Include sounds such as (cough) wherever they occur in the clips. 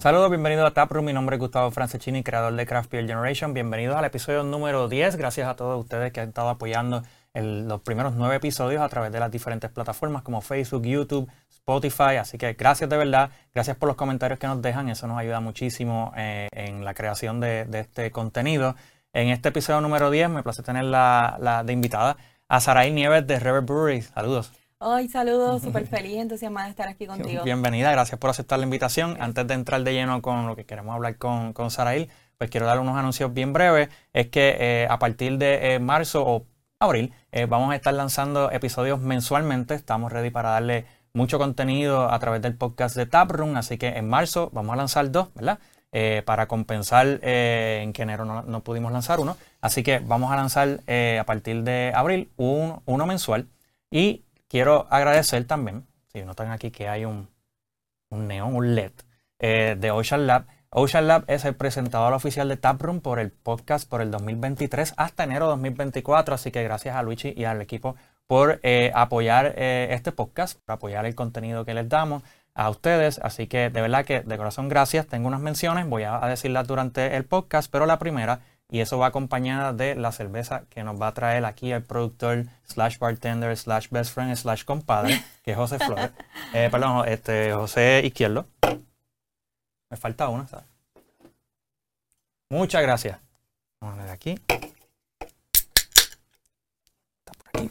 Saludos, bienvenidos a Taproom. Mi nombre es Gustavo Francescini, creador de Craft Beer Generation. Bienvenidos al episodio número 10. Gracias a todos ustedes que han estado apoyando los primeros nueve episodios a través de las diferentes plataformas como Facebook, YouTube, Spotify. Así que gracias de verdad. Gracias por los comentarios que nos dejan. Eso nos ayuda muchísimo eh, en la creación de, este contenido. En este episodio número 10 me place tener la, de invitada a Saray Nieves de River Brewery. Saludos. Hoy saludos, (laughs) súper feliz, entusiasmada de estar aquí contigo. Bienvenida, gracias por aceptar la invitación. Antes de entrar de lleno con lo que queremos hablar con, con Sarail, pues quiero dar unos anuncios bien breves. Es que eh, a partir de eh, marzo o abril eh, vamos a estar lanzando episodios mensualmente. Estamos ready para darle mucho contenido a través del podcast de Taproom. Así que en marzo vamos a lanzar dos, ¿verdad? para compensar en que enero no, pudimos lanzar uno. Así que vamos a lanzar a partir de abril uno mensual. Y Quiero agradecer también, si notan aquí que hay un, un neón, un LED eh, de Ocean Lab. Ocean Lab es el presentador oficial de Taproom por el podcast por el 2023 hasta enero 2024. Así que gracias a Luigi y al equipo por eh, apoyar eh, este podcast, por apoyar el contenido que les damos a ustedes. Así que de verdad que de corazón gracias. Tengo unas menciones, voy a decirlas durante el podcast, pero la primera y eso va acompañada de la cerveza que nos va a traer aquí el productor slash bartender slash best friend slash compadre, que es José Flores. (laughs) Eh, perdón, este, José Izquierdo. Me falta una, ¿sabes? Muchas gracias. Vamos a ver aquí. Está por aquí.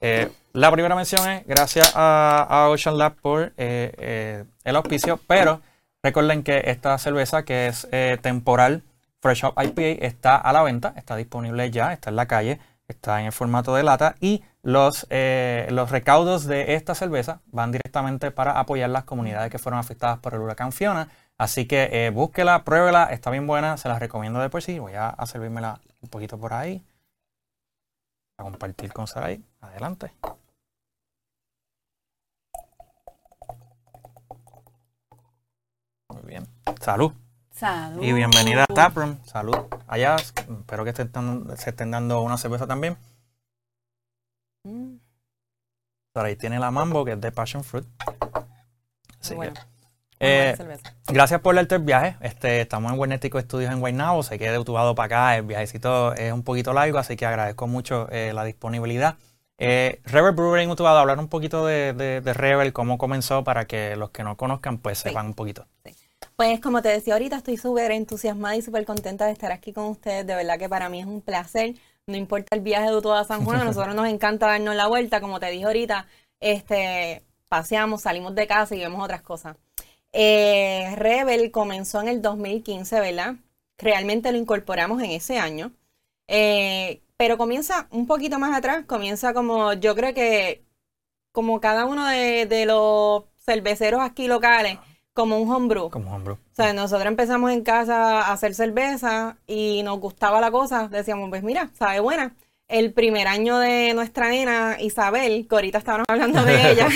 Eh, la primera mención es gracias a, Ocean Lab por eh, el auspicio, pero recuerden que esta cerveza que es temporal Fresh Up IPA está a la venta, está disponible ya, está en la calle, está en el formato de lata y los, eh, los recaudos de esta cerveza van directamente para apoyar las comunidades que fueron afectadas por el huracán Fiona. Así que eh, búsquela, pruébela, está bien buena, se la recomiendo de por sí. Voy a, a servírmela un poquito por ahí. A compartir con Sarai. Adelante. Muy bien. Salud. Y bienvenida a Taproom. Salud. Allá, espero que se estén, dando una cerveza también. Mm. Por ahí tiene la Mambo, que es de Passion Fruit. Así que, eh, gracias por el viaje. Este, estamos en Wernético Studios en Guaynabo. Sé que de Utubado para acá el viajecito es un poquito largo, así que agradezco mucho eh, la disponibilidad. Eh, Rebel Brewery en Utubado, hablar un poquito de, de, Rebel, cómo comenzó, para que los que no conozcan, pues sepan un poquito. Pues como te decía ahorita, estoy súper entusiasmada y súper contenta de estar aquí con ustedes. De verdad que para mí es un placer. No importa el viaje de toda San Juan, a (laughs) nosotros nos encanta darnos la vuelta. Como te dije ahorita, este, paseamos, salimos de casa y vemos otras cosas. Eh, Rebel comenzó en el 2015, ¿verdad? Realmente lo incorporamos en ese año. Eh, pero comienza un poquito más atrás, comienza como, yo creo que como cada uno de, de los cerveceros aquí locales como un homebrew. Como homebrew. O sea, nosotros empezamos en casa a hacer cerveza y nos gustaba la cosa. Decíamos, pues mira, sabe buena. El primer año de nuestra nena Isabel, que ahorita estábamos hablando de (laughs) ella,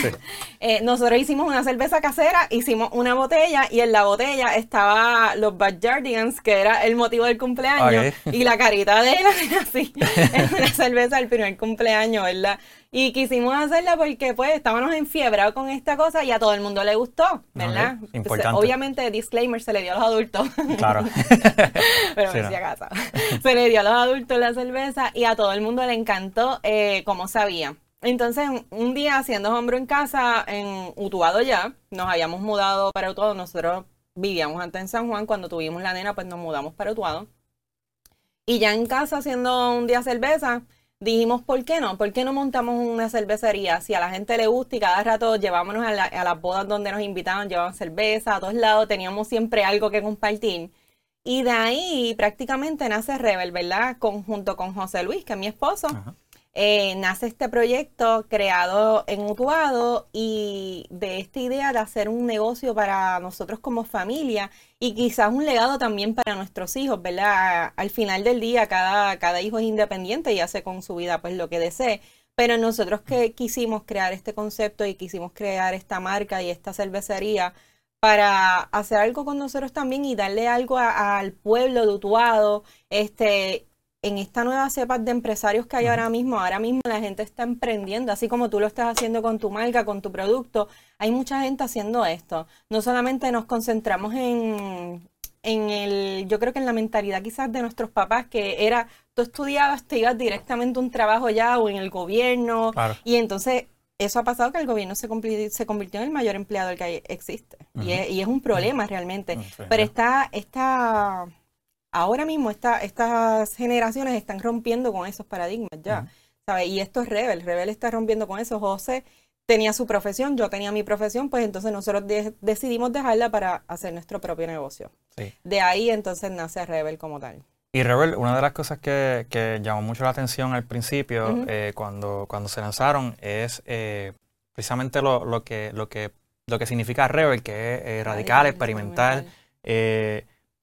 eh, nosotros hicimos una cerveza casera, hicimos una botella y en la botella estaba los Backyardigans, que era el motivo del cumpleaños, y la carita de él (laughs) así, es una cerveza del primer cumpleaños, ¿verdad? Y quisimos hacerla porque pues estábamos enfiebrados con esta cosa y a todo el mundo le gustó, ¿verdad? importante. obviamente, disclaimer, se le dio a los adultos. Claro. (laughs) Pero me decía casa. Se le dio a los adultos la cerveza y a todo el mundo le encantó eh, como sabía. Entonces, un día haciendo hombro en casa, en Utuado ya, nos habíamos mudado para Utuado. Nosotros vivíamos antes en San Juan. Cuando tuvimos la nena, pues nos mudamos para Utuado. Y ya en casa haciendo un día cerveza, dijimos, ¿por qué no? ¿Por qué no montamos una cervecería? Si a la gente le gusta y cada rato llevámonos a, las bodas donde nos invitaban, llevaban cerveza a todos lados, teníamos siempre algo que compartir. Y de ahí prácticamente nace Rebel, ¿verdad? Conjunto con José Luis, que es mi esposo. Eh, nace este proyecto creado en Utuado y de esta idea de hacer un negocio para nosotros como familia y quizás un legado también para nuestros hijos, ¿verdad? Al final del día cada, cada hijo es independiente y hace con su vida pues lo que desee, pero nosotros que quisimos crear este concepto y quisimos crear esta marca y esta cervecería para hacer algo con nosotros también y darle algo al pueblo de Utuado, este, en esta nueva cepa de empresarios que hay ahora mismo, ahora mismo la gente está emprendiendo, así como tú lo estás haciendo con tu marca, con tu producto, hay mucha gente haciendo esto. No solamente nos concentramos en, en el, yo creo que en la mentalidad quizás de nuestros papás, que era, tú estudiabas, te ibas directamente a un trabajo ya o en el gobierno, y entonces eso ha pasado que el gobierno se, se convirtió en el mayor empleador que existe. y, es, un problema realmente. Pero está, está ahora mismo estas generaciones están rompiendo con esos paradigmas ya. Y esto es Rebel. Rebel está rompiendo con eso. José tenía su profesión, yo tenía mi profesión, pues entonces nosotros decidimos dejarla para hacer nuestro propio negocio. De ahí entonces nace Rebel como tal. Y Rebel, una de las cosas que, llamó mucho la atención al principio, eh, cuando, cuando se lanzaron, es eh, precisamente lo, que, lo, que, lo que significa Rebel, que es eh, radical, experimental.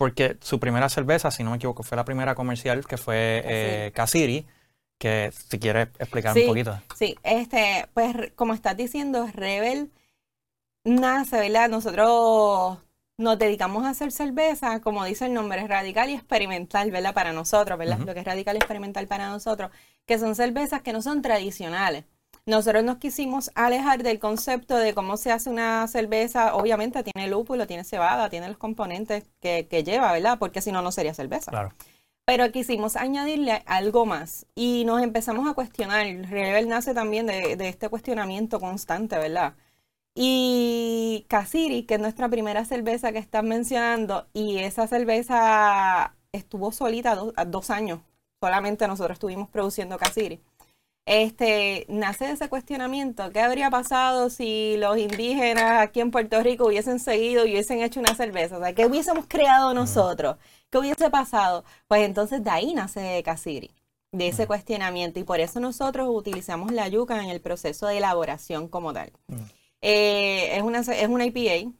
Porque su primera cerveza, si no me equivoco, fue la primera comercial, que fue Casiri, que si quieres explicar un poquito. Sí, este, pues como estás diciendo, Rebel nace, ¿verdad? Nosotros nos dedicamos a hacer cerveza, como dice el nombre, es radical y experimental, ¿verdad? Para nosotros, ¿verdad? Lo que es radical y experimental para nosotros, que son cervezas que no son tradicionales. Nosotros nos quisimos alejar del concepto de cómo se hace una cerveza. Obviamente tiene lúpulo, tiene cebada, tiene los componentes que, lleva, ¿verdad? Porque si no, no sería cerveza. Claro. Pero quisimos añadirle algo más y nos empezamos a cuestionar. Rebel nace también de, de este cuestionamiento constante, ¿verdad? Y Casiri, que es nuestra primera cerveza que están mencionando, y esa cerveza estuvo solita dos años. Solamente nosotros estuvimos produciendo Casiri. Este, nace ese cuestionamiento, ¿qué habría pasado si los indígenas aquí en Puerto Rico hubiesen seguido y hubiesen hecho una cerveza? O sea, ¿qué hubiésemos creado nosotros? ¿Qué hubiese pasado? Pues entonces de ahí nace Casiri, de ese cuestionamiento, y por eso nosotros utilizamos la yuca en el proceso de elaboración como tal. Eh, es, una, es una IPA,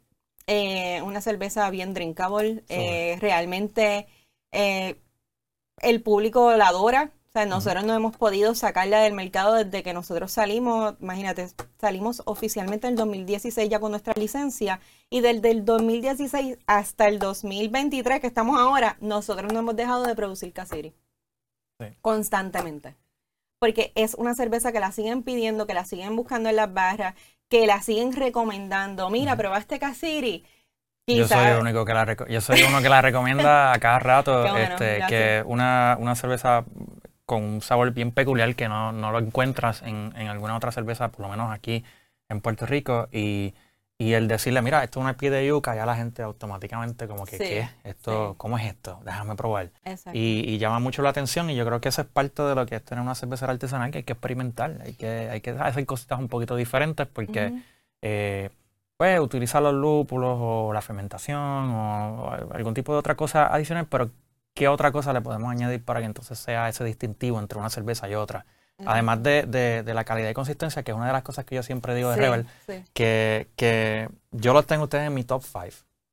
eh, una cerveza bien drinkable. Eh, realmente el público la adora. O sea, nosotros no hemos podido sacarla del mercado desde que nosotros salimos. Imagínate, salimos oficialmente en el 2016 ya con nuestra licencia. Y desde el 2016 hasta el 2023, que estamos ahora, nosotros no hemos dejado de producir Casiri. Constantemente porque es una cerveza que la siguen pidiendo, que la siguen buscando en las barras, que la siguen recomendando. Mira, probaste Casiri. Yo soy, el único que la yo soy uno que la recomienda a cada rato, (laughs) este, que una, una cerveza con un sabor bien peculiar que no, no lo encuentras en, en, alguna otra cerveza, por lo menos aquí en Puerto Rico. Y y el decirle, mira, esto es una pie de yuca, ya la gente automáticamente como que, ¿qué? Esto, ¿Cómo es esto? Déjame probar. Y, llama mucho la atención y yo creo que eso es parte de lo que es tener una cervecera artesanal que hay que experimentar, hay que, hay que hacer cositas un poquito diferentes porque, eh, pues, utilizar los lúpulos o la fermentación o algún tipo de otra cosa adicional, pero ¿qué otra cosa le podemos añadir para que entonces sea ese distintivo entre una cerveza y otra? Además de, de, la calidad y consistencia, que es una de las cosas que yo siempre digo de Rebel, Que, que yo los tengo ustedes en mi top 5.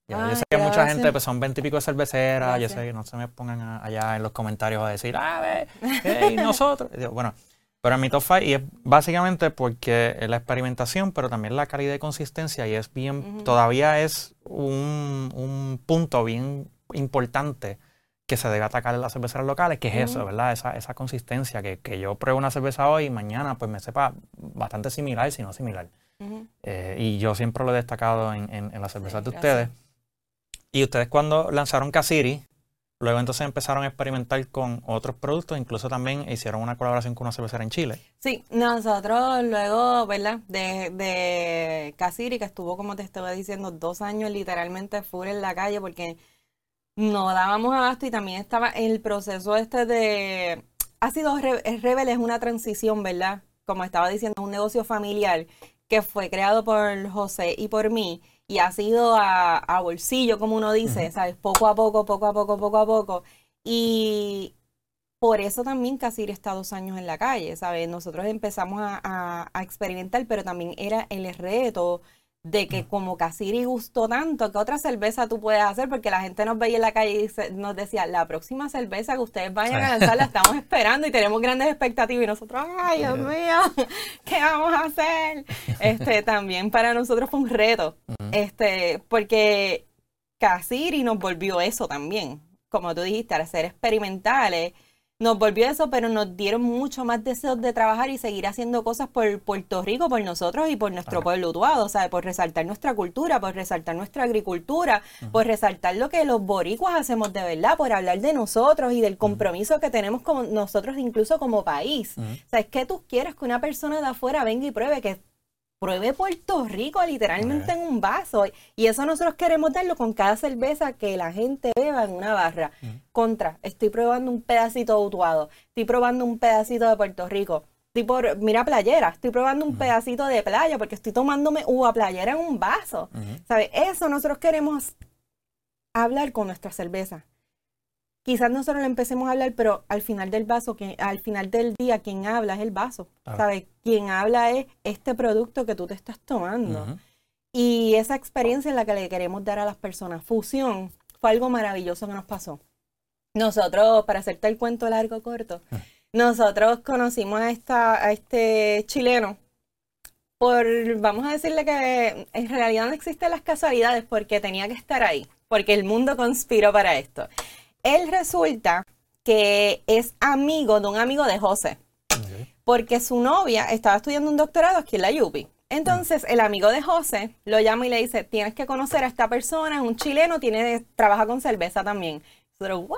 yo sé que mucha gente pues, son veintipico de cerveceras, yo sé que no se me pongan allá en los comentarios a decir, ah, ve, hey, nosotros. (laughs) bueno, pero en mi top 5, y es básicamente porque la experimentación, pero también la calidad y consistencia, y es bien, todavía es un, un punto bien importante que se debe atacar en las cerveceras locales, que es eso, ¿verdad? Esa, esa consistencia, que, que, yo pruebo una cerveza hoy y mañana pues me sepa bastante similar, si no similar. Eh, y yo siempre lo he destacado en, en, las cervezas de ustedes. Y ustedes cuando lanzaron Casiri, luego entonces empezaron a experimentar con otros productos, incluso también hicieron una colaboración con una cervecera en Chile. Sí, nosotros luego, ¿verdad? De, de Casiri, que estuvo, como te estaba diciendo, dos años literalmente full en la calle porque no dábamos abasto y también estaba el proceso este de... Ha sido Rebel es una transición, ¿verdad? Como estaba diciendo, un negocio familiar que fue creado por José y por mí y ha sido a, bolsillo, como uno dice, ¿sabes? Poco a poco, poco a poco, poco a poco. Y por eso también Casir está dos años en la calle, ¿sabes? Nosotros empezamos a, a experimentar, pero también era el reto de que como Casiri gustó tanto, que otra cerveza tú puedes hacer? Porque la gente nos veía en la calle y nos decía, la próxima cerveza que ustedes vayan a lanzar la (laughs) estamos esperando y tenemos grandes expectativas y nosotros, ay Dios mío, (laughs) ¿qué vamos a hacer? Este, (laughs) también para nosotros fue un reto, este, porque Casiri nos volvió eso también, como tú dijiste, al ser experimentales, nos volvió eso, pero nos dieron mucho más deseos de trabajar y seguir haciendo cosas por Puerto Rico, por nosotros y por nuestro pueblo utuado, ¿sabes? Por resaltar nuestra cultura, por resaltar nuestra agricultura, por resaltar lo que los boricuas hacemos de verdad, por hablar de nosotros y del compromiso que tenemos con nosotros incluso como país. O sea, es que tú quieres que una persona de afuera venga y pruebe que pruebe Puerto Rico literalmente en un vaso. Y eso nosotros queremos darlo con cada cerveza que la gente beba en una barra. Contra, estoy probando un pedacito de Utuado, estoy probando un pedacito de Puerto Rico. Tipo, mira playera, estoy probando un pedacito de playa porque estoy tomándome uva playera en un vaso. ¿Sabes? Eso nosotros queremos hablar con nuestra cerveza quizás nosotros le empecemos a hablar, pero al final del vaso, que, al final del día, quien habla es el vaso, ¿sabes? Quien habla es este producto que tú te estás tomando. Y esa experiencia en la que le queremos dar a las personas, fusión, fue algo maravilloso que nos pasó. Nosotros, para hacerte el cuento largo corto, ah. nosotros conocimos a, esta, a este chileno por, vamos a decirle que en realidad no existen las casualidades porque tenía que estar ahí, porque el mundo conspiró para esto. Él resulta que es amigo de un amigo de José. Porque su novia estaba estudiando un doctorado aquí en la UPI. Entonces, el amigo de José lo llama y le dice, tienes que conocer a esta persona, es un chileno, tiene, trabaja con cerveza también. Nosotros, ¿what?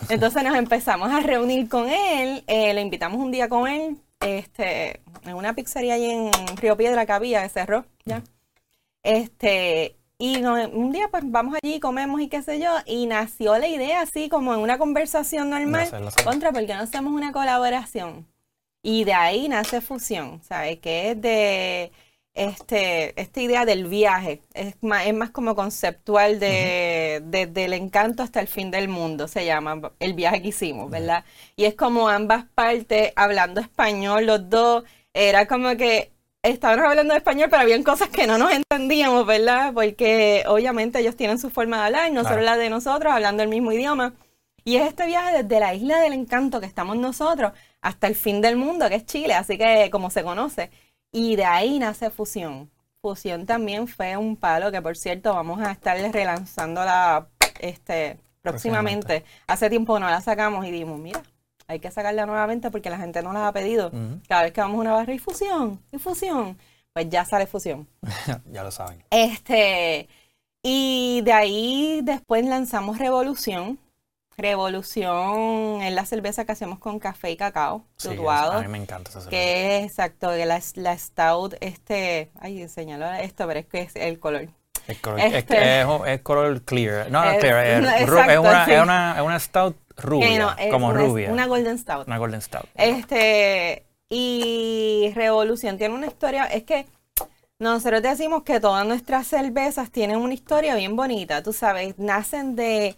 (laughs) Entonces nos empezamos a reunir con él, eh, le invitamos un día con él, este, en una pizzería ahí en Río Piedra que había, de cerró, ya. Este, y un día pues vamos allí, comemos y qué sé yo, y nació la idea así como en una conversación normal, contra, ¿por qué no hacemos una colaboración? Y de ahí nace Fusión, ¿sabes? Que es de este, esta idea del viaje, es más, es más como conceptual de, del encanto hasta el fin del mundo, se llama el viaje que hicimos, ¿verdad? Y es como ambas partes hablando español, los dos, era como que estábamos hablando de español, pero habían cosas que no nos entendíamos, ¿verdad? Porque obviamente ellos tienen su forma de hablar, nosotros la de nosotros, hablando el mismo idioma. Y es este viaje desde la isla del encanto que estamos nosotros hasta el fin del mundo, que es Chile, así que como se conoce. Y de ahí nace Fusión. Fusión también fue un palo que, por cierto, vamos a estarles relanzándola este, próximamente. Hace tiempo no la sacamos y dimos, mira, hay que sacarla nuevamente porque la gente no la ha pedido. Cada vez que vamos a una barra y fusión, y fusión, pues ya sale fusión. (laughs) ya lo saben. Este, y de ahí después lanzamos Revolución. Revolución es la cerveza que hacemos con café y cacao, sí, a mí me encanta esa cerveza. Que es exacto, la, la stout, este, ay, enséñalo esto, pero es que es el color. Color, este, es, color clear. No, es, clear, es, una, es, una, es una stout Rubia, como rubia. Una Golden Stout. Una Golden Stout. Este, y Revolución tiene una historia, es que nosotros decimos que todas nuestras cervezas tienen una historia bien bonita, tú sabes, nacen de,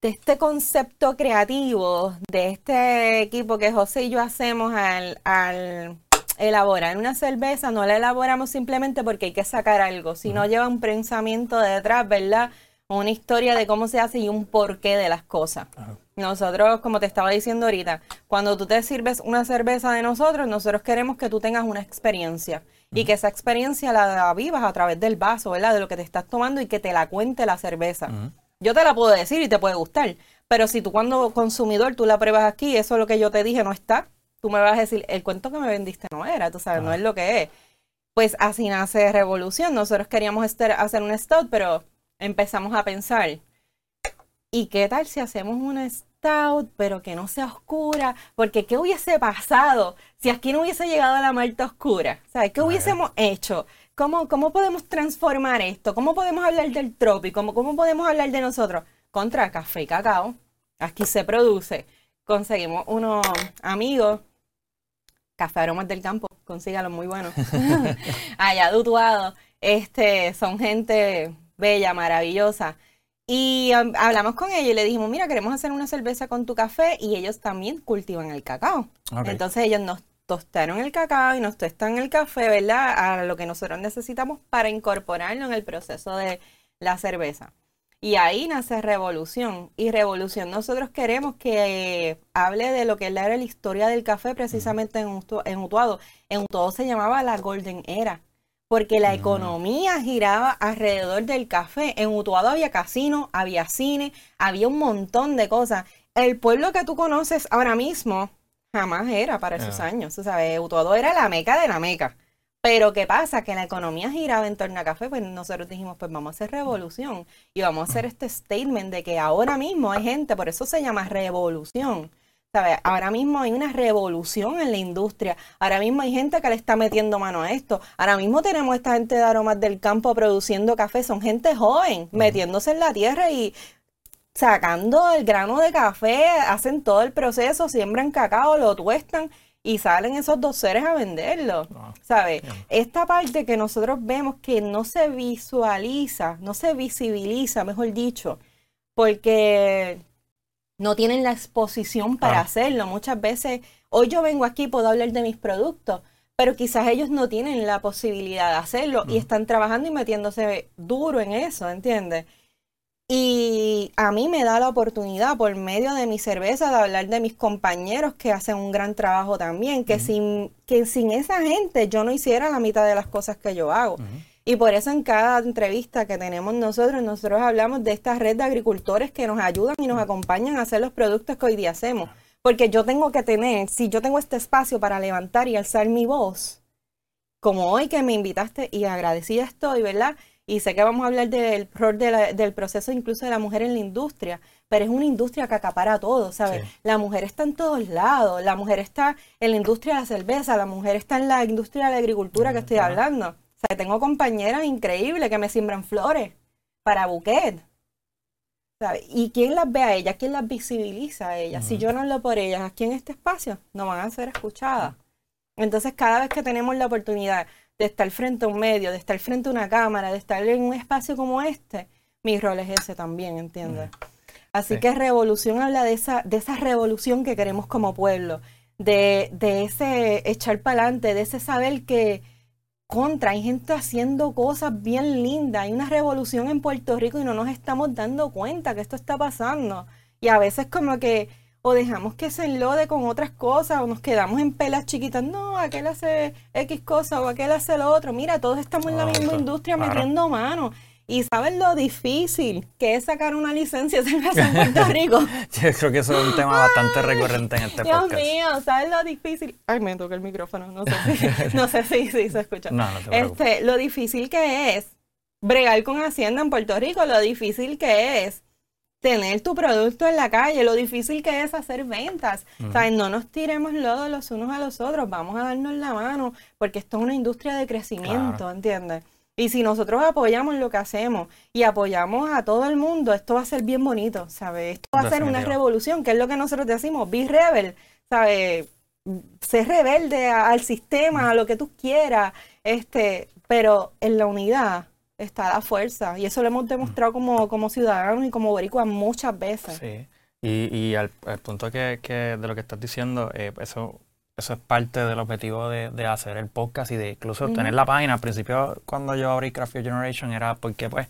de este concepto creativo, de este equipo que José y yo hacemos al, al elaborar una cerveza, no la elaboramos simplemente porque hay que sacar algo, sino lleva un pensamiento detrás, ¿verdad? Una historia de cómo se hace y un porqué de las cosas. Nosotros, como te estaba diciendo ahorita, cuando tú te sirves una cerveza de nosotros, nosotros queremos que tú tengas una experiencia y que esa experiencia la vivas a través del vaso, ¿verdad? De lo que te estás tomando y que te la cuente la cerveza. Yo te la puedo decir y te puede gustar, pero si tú cuando consumidor tú la pruebas aquí, eso es lo que yo te dije no está, tú me vas a decir, el cuento que me vendiste no era, tú sabes, no es lo que es. Pues así nace Revolución. Nosotros queríamos hacer un stout, pero empezamos a pensar, ¿y qué tal si hacemos un stout, pero que no sea oscura? Porque ¿qué hubiese pasado si aquí no hubiese llegado a la malta oscura? ¿Sabes? ¿Qué hubiésemos hecho? ¿Cómo, ¿Cómo podemos transformar esto? ¿Cómo podemos hablar del trópico? ¿Cómo, ¿Cómo podemos hablar de nosotros? Contra café y cacao. Aquí se produce. Conseguimos unos amigos, Café Aromas del Campo, consígalo, muy bueno. (laughs) Allá dutuado. Este, son gente bella, maravillosa. Y um, hablamos con ellos y le dijimos, mira, queremos hacer una cerveza con tu café y ellos también cultivan el cacao. Entonces ellos nos tostaron el cacao y nos tostan el café, ¿verdad? A lo que nosotros necesitamos para incorporarlo en el proceso de la cerveza. Y ahí nace Revolución. Y Revolución nosotros queremos que hable de lo que era la historia del café precisamente en, en Utuado. En Utuado se llamaba la Golden Era porque la economía giraba alrededor del café. En Utuado había casino, había cine, había un montón de cosas. el pueblo que tú conoces ahora mismo jamás era para esos años. Tú sabes, Utuado era la meca de la meca. Pero ¿qué pasa? Que la economía giraba en torno a café, pues nosotros dijimos, pues vamos a hacer revolución y vamos a hacer este statement de que ahora mismo hay gente, por eso se llama revolución. ¿Sabes? Ahora mismo hay una revolución en la industria. Ahora mismo hay gente que le está metiendo mano a esto. Ahora mismo tenemos esta gente de aromas del campo produciendo café. Son gente joven, metiéndose en la tierra y sacando el grano de café, hacen todo el proceso, siembran cacao, lo tuestan y salen esos dos seres a venderlo. Ah, ¿Sabes? Esta parte que nosotros vemos que no se visualiza, no se visibiliza, mejor dicho, porque no tienen la exposición para hacerlo. Muchas veces, hoy yo vengo aquí y puedo hablar de mis productos, pero quizás ellos no tienen la posibilidad de hacerlo y están trabajando y metiéndose duro en eso, ¿entiendes? Y a mí me da la oportunidad por medio de mi cerveza de hablar de mis compañeros que hacen un gran trabajo también, que, sin, que sin esa gente yo no hiciera la mitad de las cosas que yo hago. Y por eso en cada entrevista que tenemos nosotros, nosotros hablamos de esta red de agricultores que nos ayudan y nos acompañan a hacer los productos que hoy día hacemos. Porque yo tengo que tener, si yo tengo este espacio para levantar y alzar mi voz, como hoy que me invitaste y agradecida estoy, ¿verdad? Y sé que vamos a hablar del rol del proceso incluso de la mujer en la industria, pero es una industria que acapara todo, ¿sabes? La mujer está en todos lados, la mujer está en la industria de la cerveza, la mujer está en la industria de la agricultura que estoy hablando. O sea, tengo compañeras increíbles que me siembran flores para buquet. ¿sabes? ¿Y quién las ve a ellas? ¿Quién las visibiliza a ellas? Si yo no hablo por ellas aquí en este espacio, no van a ser escuchadas. Entonces, cada vez que tenemos la oportunidad de estar frente a un medio, de estar frente a una cámara, de estar en un espacio como este, mi rol es ese también, ¿entiendes? Mm. Así que revolución habla de esa, de esa revolución que queremos como pueblo, de, de ese echar para adelante, de ese saber que contra, hay gente haciendo cosas bien lindas, hay una revolución en Puerto Rico y no nos estamos dando cuenta que esto está pasando. Y a veces como que o dejamos que se enlode con otras cosas, o nos quedamos en pelas chiquitas, no, aquel hace X cosa o aquel hace lo otro. Mira, todos estamos en la misma industria metiendo mano. Y sabes lo difícil que es sacar una licencia en Puerto (laughs) Rico. Yo creo que eso es un tema bastante recurrente en este podcast. Dios mío, ¿sabes lo difícil? Ay, me toca el micrófono, no sé si, (laughs) no sé si, se escucha. No, no te este, lo difícil que es bregar con Hacienda en Puerto Rico, lo difícil que es tener tu producto en la calle, lo difícil que es hacer ventas. O sea, no nos tiremos lodo los unos a los otros, vamos a darnos la mano, porque esto es una industria de crecimiento, ¿entiendes? Y si nosotros apoyamos lo que hacemos y apoyamos a todo el mundo, esto va a ser bien bonito, ¿sabes? Esto va a ser una revolución, que es lo que nosotros decimos, be rebel, ¿sabes? Ser rebelde al sistema, a lo que tú quieras, este, pero en la unidad está la fuerza. Y eso lo hemos demostrado como, como ciudadanos y como boricuas muchas veces. Sí. Y, y al, punto que, que, de lo que estás diciendo, eh, eso, eso es parte del objetivo de, de, hacer el podcast y de incluso tener la página. Al principio, cuando yo abrí Craft Your Generation, era porque pues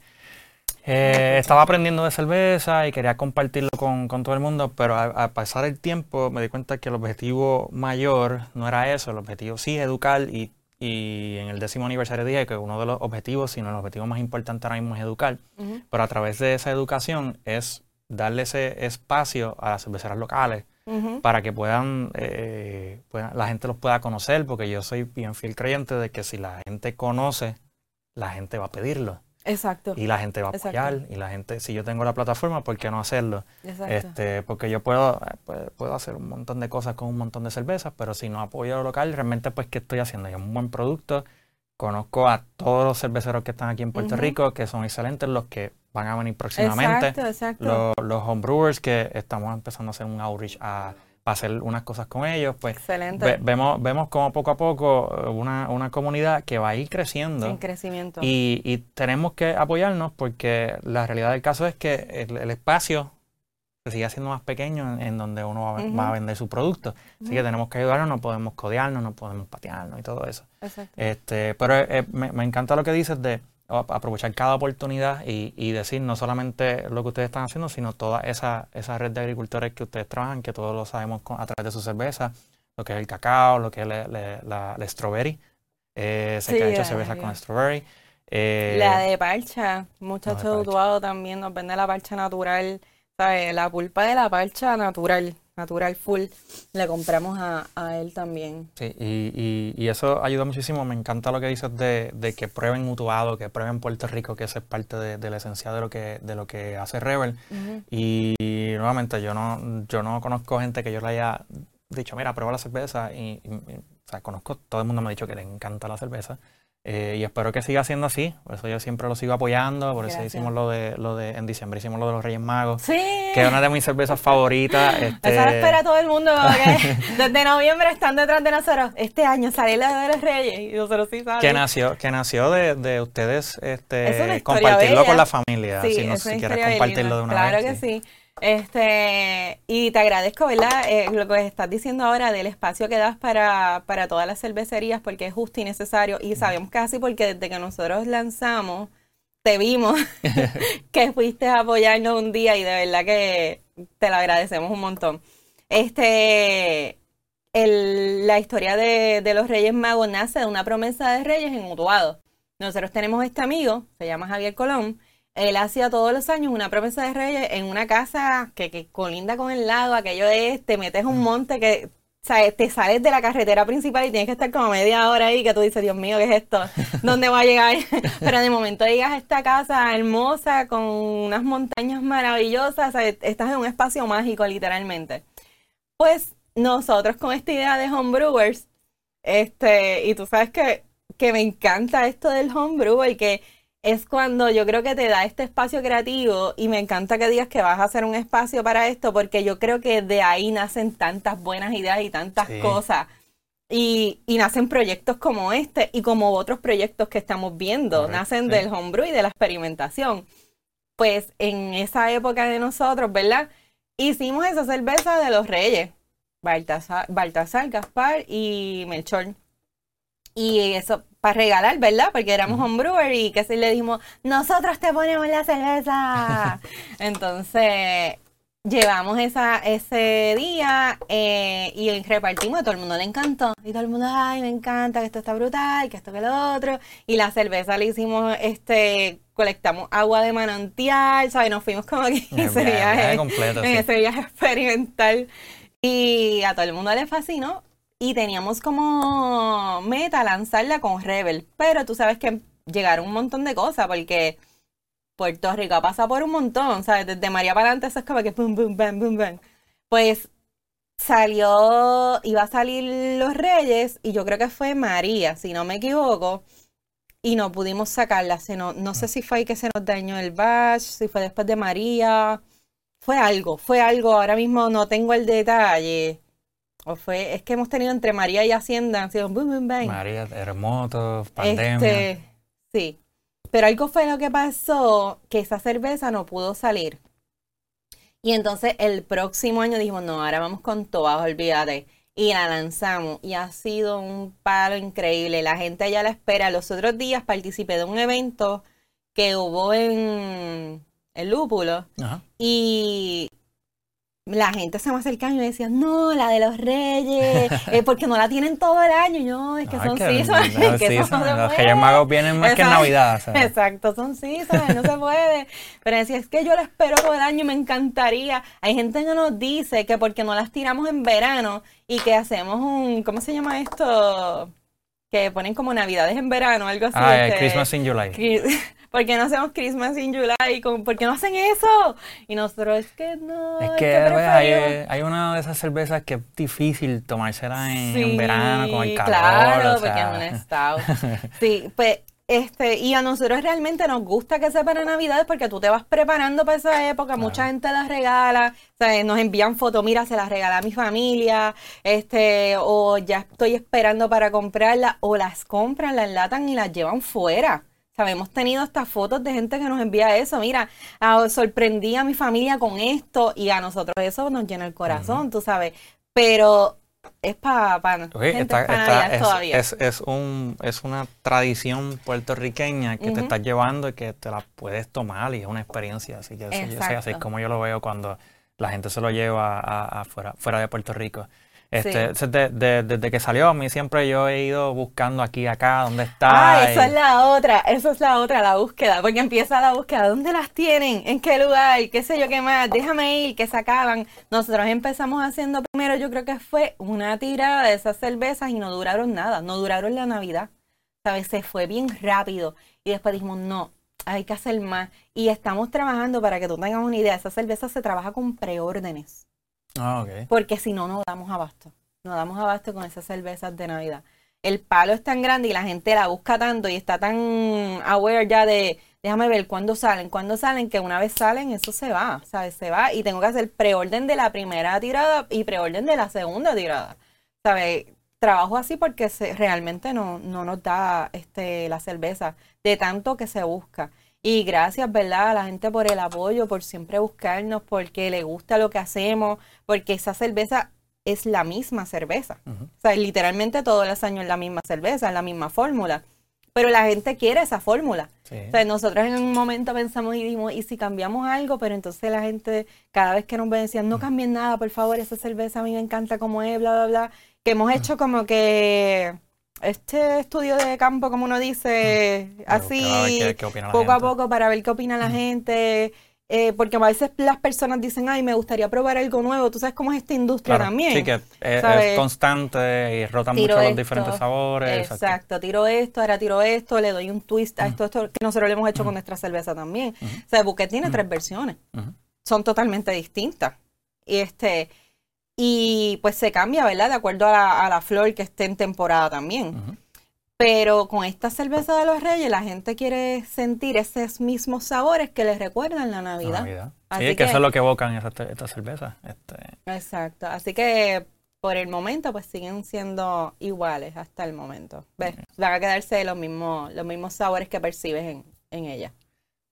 eh, estaba aprendiendo de cerveza y quería compartirlo con, con todo el mundo, pero al pasar el tiempo me di cuenta que el objetivo mayor no era eso, el objetivo sí es educar y y en el décimo aniversario dije que uno de los objetivos, sino el objetivo más importante ahora mismo es educar, pero a través de esa educación es darle ese espacio a las cerveceras locales para que puedan, eh, la gente los pueda conocer, porque yo soy bien fiel creyente de que si la gente conoce, la gente va a pedirlo. Exacto. Y la gente va a apoyar. Y la gente, si yo tengo la plataforma, ¿por qué no hacerlo? Exacto. Este, porque yo puedo, eh, puedo hacer un montón de cosas con un montón de cervezas, pero si no apoyo lo local, realmente, pues, ¿qué estoy haciendo? Yo un buen producto. Conozco a todos los cerveceros que están aquí en Puerto Rico, que son excelentes, los que van a venir próximamente. Exacto, exacto. Los, los homebrewers que estamos empezando a hacer un outreach a hacer unas cosas con ellos. Pues Excelente. vemos, vemos como poco a poco eh, una, una, comunidad que va a ir creciendo. En crecimiento. Y, y, tenemos que apoyarnos porque la realidad del caso es que el, espacio se sigue haciendo más pequeño en, donde uno va, a vender su producto. Así que tenemos que ayudarnos, no podemos codearnos, no podemos patearnos y todo eso. Exacto. Este, pero eh, me, me encanta lo que dices de aprovechar cada oportunidad y, y, decir no solamente lo que ustedes están haciendo, sino toda esa, esa red de agricultores que ustedes trabajan, que todos lo sabemos a través de su cerveza, lo que es el cacao, lo que es la, strawberry. Eh, sé que ha hecho cerveza con strawberry. Eh, la de parcha, muchachos de también nos vende la parcha natural. ¿sabes? La pulpa de la parcha natural, natural full, le compramos a, él también. Sí, y, y, eso ayuda muchísimo. Me encanta lo que dices de, de que prueben Mutuado, que prueben Puerto Rico, que eso es parte de, la esencia de lo que, de lo que hace Rebel. y, nuevamente, yo no, yo no conozco gente que yo le haya dicho, mira, prueba la cerveza. Y, o sea, conozco, todo el mundo me ha dicho que le encanta la cerveza. Eh, y espero que siga siendo así. Por eso yo siempre lo sigo apoyando. Por eso hicimos lo de, lo de, en diciembre hicimos lo de los Reyes Magos. Sí. Que es una de mis cervezas favoritas. (laughs) Este... Esa espera todo el mundo. (laughs) desde noviembre están detrás de nosotros. Este año sale la de los Reyes y nosotros sí sabemos. Que nació, que nació de, de ustedes este, compartirlo con la familia. Sí, si, quieres compartirlo de una vez. Claro que sí. Este, y te agradezco, ¿verdad? Eh, lo que estás diciendo ahora del espacio que das para, para todas las cervecerías, porque es justo y necesario. Y sabemos así porque desde que nosotros lanzamos, te vimos (laughs) (laughs) que fuiste a apoyarnos un día y de verdad que te lo agradecemos un montón. Este, el, la historia de, de, los Reyes Magos nace de una promesa de Reyes en Utuado. Nosotros tenemos este amigo, se llama Javier Colón, él hacía todos los años una promesa de reyes en una casa que, que colinda con el lago, aquello es, te metes un monte que o te sales de la carretera principal y tienes que estar como media hora ahí que tú dices, Dios mío, ¿qué es esto? (laughs) ¿Dónde voy a llegar? (laughs) Pero de momento llegas a esta casa hermosa con unas montañas maravillosas, estás en un espacio mágico literalmente. Pues nosotros con esta idea de homebrewers, este, y tú sabes que, que me encanta esto del homebrew y que es cuando yo creo que te da este espacio creativo y me encanta que digas que vas a hacer un espacio para esto porque yo creo que de ahí nacen tantas buenas ideas y tantas cosas. Y, nacen proyectos como este y como otros proyectos que estamos viendo, nacen del homebrew y de la experimentación. Pues en esa época de nosotros, ¿verdad? Hicimos esa cerveza de los reyes, Baltasar, Baltasar Gaspar y Melchor. Y eso, para regalar, ¿verdad? Porque éramos homebrewer y que si le dijimos, nosotros te ponemos la cerveza. (laughs) Entonces, llevamos esa, ese día eh, y repartimos, a todo el mundo le encantó. Y todo el mundo, ay, me encanta, que esto está brutal, que esto que lo otro. Y la cerveza le hicimos, este, colectamos agua de manantial, ¿sabes? Nos fuimos como aquí (laughs) en ese viaje, en ese viaje experimental. Y a todo el mundo le fascinó y teníamos como meta lanzarla con Rebel, pero tú sabes que llegaron un montón de cosas porque Puerto Rico pasa por un montón, ¿sabes? Desde María para adelante eso es como que pum, pum, pum, pum, pum. Pues salió, iba a salir Los Reyes y yo creo que fue María, si no me equivoco, y no pudimos sacarla. no, no sé si fue ahí que se nos dañó el batch, si fue después de María. Fue algo, fue algo, ahora mismo no tengo el detalle fue, es que hemos tenido entre María y Hacienda, han sido boom, boom, bang. María, terremotos, pandemia. Este, sí. Pero algo fue lo que pasó, que esa cerveza no pudo salir. Y entonces el próximo año dijimos, no, ahora vamos con todas, olvídate. Y la lanzamos. Y ha sido un palo increíble. La gente ya la espera. Los otros días participé de un evento que hubo en el Lúpulo. Y la gente se me acercaba y me decía, no, la de los reyes, (laughs) eh, porque no la tienen todo el año. yo, es que son seasons. (laughs) los reyes magos vienen más que en Navidad. Exacto, son seasons, no se puede. Pero decía, es que yo la espero todo el año y me encantaría. Hay gente que nos dice que porque no las tiramos en verano y que hacemos un, ¿cómo se llama esto? Que ponen como navidades en verano, algo así. Ah, este, Christmas in July. (laughs) ¿por qué no hacemos Christmas in July? ¿Por qué no hacen eso? Y nosotros, es que no. Es que, hay, hay, una de esas cervezas que es difícil tomársela en, verano con el calor. Claro, porque es un stout. (laughs) sí, pues. Este, y a nosotros realmente nos gusta que sea para Navidades porque tú te vas preparando para esa época, mucha gente las regala, o nos envían fotos, mira, se las regala a mi familia, este, o ya estoy esperando para comprarla, o las compran, las enlatan y las llevan fuera. Hemos tenido estas fotos de gente que nos envía eso. Mira, ah, sorprendí a mi familia con esto y a nosotros eso nos llena el corazón, tú sabes. Pero es para pa, todavía. Es, es, un, es una tradición puertorriqueña que te estás llevando y que te la puedes tomar y es una experiencia. Así que así es como yo lo veo cuando la gente se lo lleva a, fuera, fuera de Puerto Rico. Este, desde, que salió, a mí siempre yo he ido buscando aquí, acá, dónde está. Ah, esa es la otra, esa es la otra, la búsqueda, porque empieza la búsqueda, ¿dónde las tienen? ¿En qué lugar? ¿Qué sé yo qué más? Déjame ir, que se acaban. Nosotros empezamos haciendo primero, yo creo que fue una tirada de esas cervezas y no duraron nada, no duraron la Navidad. ¿Sabes? Se fue bien rápido. Y después dijimos, no, hay que hacer más. Y estamos trabajando, para que tú tengas una idea, esa cerveza se trabaja con preórdenes. Ah, Porque si no, no damos abasto. No damos abasto con esas cervezas de Navidad. El palo es tan grande y la gente la busca tanto y está tan aware ya de, déjame ver cuándo salen, cuándo salen, que una vez salen, eso se va, ¿sabes? Se va y tengo que hacer preorden de la primera tirada y preorden de la segunda tirada, ¿sabes? Trabajo así porque realmente no, no nos da este, la cerveza de tanto que se busca. Y gracias, ¿verdad? A la gente por el apoyo, por siempre buscarnos, porque le gusta lo que hacemos, porque esa cerveza es la misma cerveza. O sea, literalmente todos los años es la misma cerveza, es la misma fórmula. Pero la gente quiere esa fórmula. O sea, nosotros en un momento pensamos y dijimos, ¿y si cambiamos algo? Pero entonces la gente, cada vez que nos ven, decían, no cambien nada, por favor, esa cerveza a mí me encanta como es, bla, bla, bla. Que hemos hecho como que este estudio de campo, como uno dice, así, poco a poco para ver qué opina la gente. Eh, porque a veces las personas dicen, ay, me gustaría probar algo nuevo. Tú sabes cómo es esta industria también. Sí, que es, constante y rota mucho los diferentes sabores. Exacto. tiro esto, ahora tiro esto, le doy un twist a esto, esto que nosotros lo hemos hecho con nuestra cerveza también. O sea, Bouquet tiene tres versiones. Son totalmente distintas. Y este y pues se cambia, ¿verdad? De acuerdo a la, flor que esté en temporada también. Pero con esta cerveza de los reyes la gente quiere sentir esos mismos sabores que les recuerdan la Navidad. Navidad. sí, que, eso es lo que evocan esta cerveza. Este... Exacto. Así que por el momento pues siguen siendo iguales hasta el momento. ¿Ves? Van a quedarse los mismos, los mismos sabores que percibes en, en ella.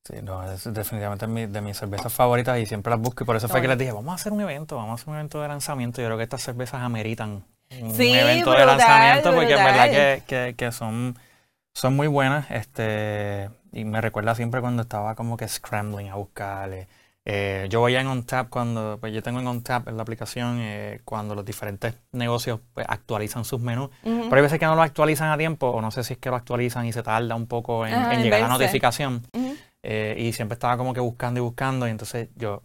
Sí, no, es definitivamente de mis cervezas favoritas y siempre las busco y por eso fue que les dije, vamos a hacer un evento, vamos a hacer un evento de lanzamiento. Yo creo que estas cervezas ameritan un evento de lanzamiento porque es verdad que, que, son, son muy buenas. Este, y me recuerda siempre cuando estaba como que scrambling a buscarle. Eh, yo voy en OnTap cuando, pues yo tengo en OnTap en la aplicación eh, cuando los diferentes negocios pues, actualizan sus menús. Pero hay veces que no lo actualizan a tiempo o no sé si es que lo actualizan y se tarda un poco en, llegar la notificación. Eh, y siempre estaba como que buscando y buscando. Y entonces yo,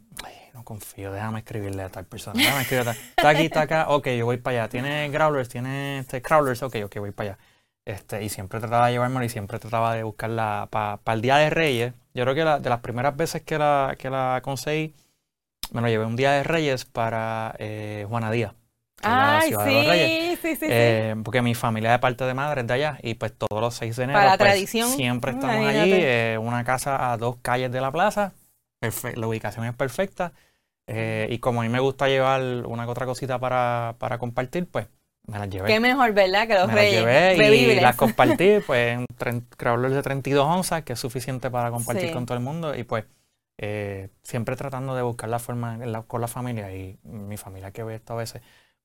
no confío, déjame escribirle a tal persona. Déjame escribirle a tal. Está aquí, está acá. Ok, yo voy para allá. ¿Tiene growlers? ¿Tiene este, crawlers? Ok, ok, voy para allá. Este, y siempre trataba de llevármelo y siempre trataba de buscarla para el Día de Reyes. Yo creo que la, de las primeras veces que la, que la conseguí, me lo llevé un Día de Reyes para eh, Juana Díaz. Ay, sí, sí, sí, eh, Porque mi familia de parte de madre es de allá y pues todos los 6 de enero Para la pues, tradición. siempre estamos allí, eh, una casa a dos calles de la plaza, la ubicación es perfecta eh, y como a mí me gusta llevar una que otra cosita para, para compartir, pues me las llevé. Qué mejor, ¿verdad? Que los me reyes. Las llevé y las compartí, (laughs) pues en de 32 onzas, que es suficiente para compartir con todo el mundo y pues siempre tratando de buscar la forma con la familia y mi familia que ve esto a veces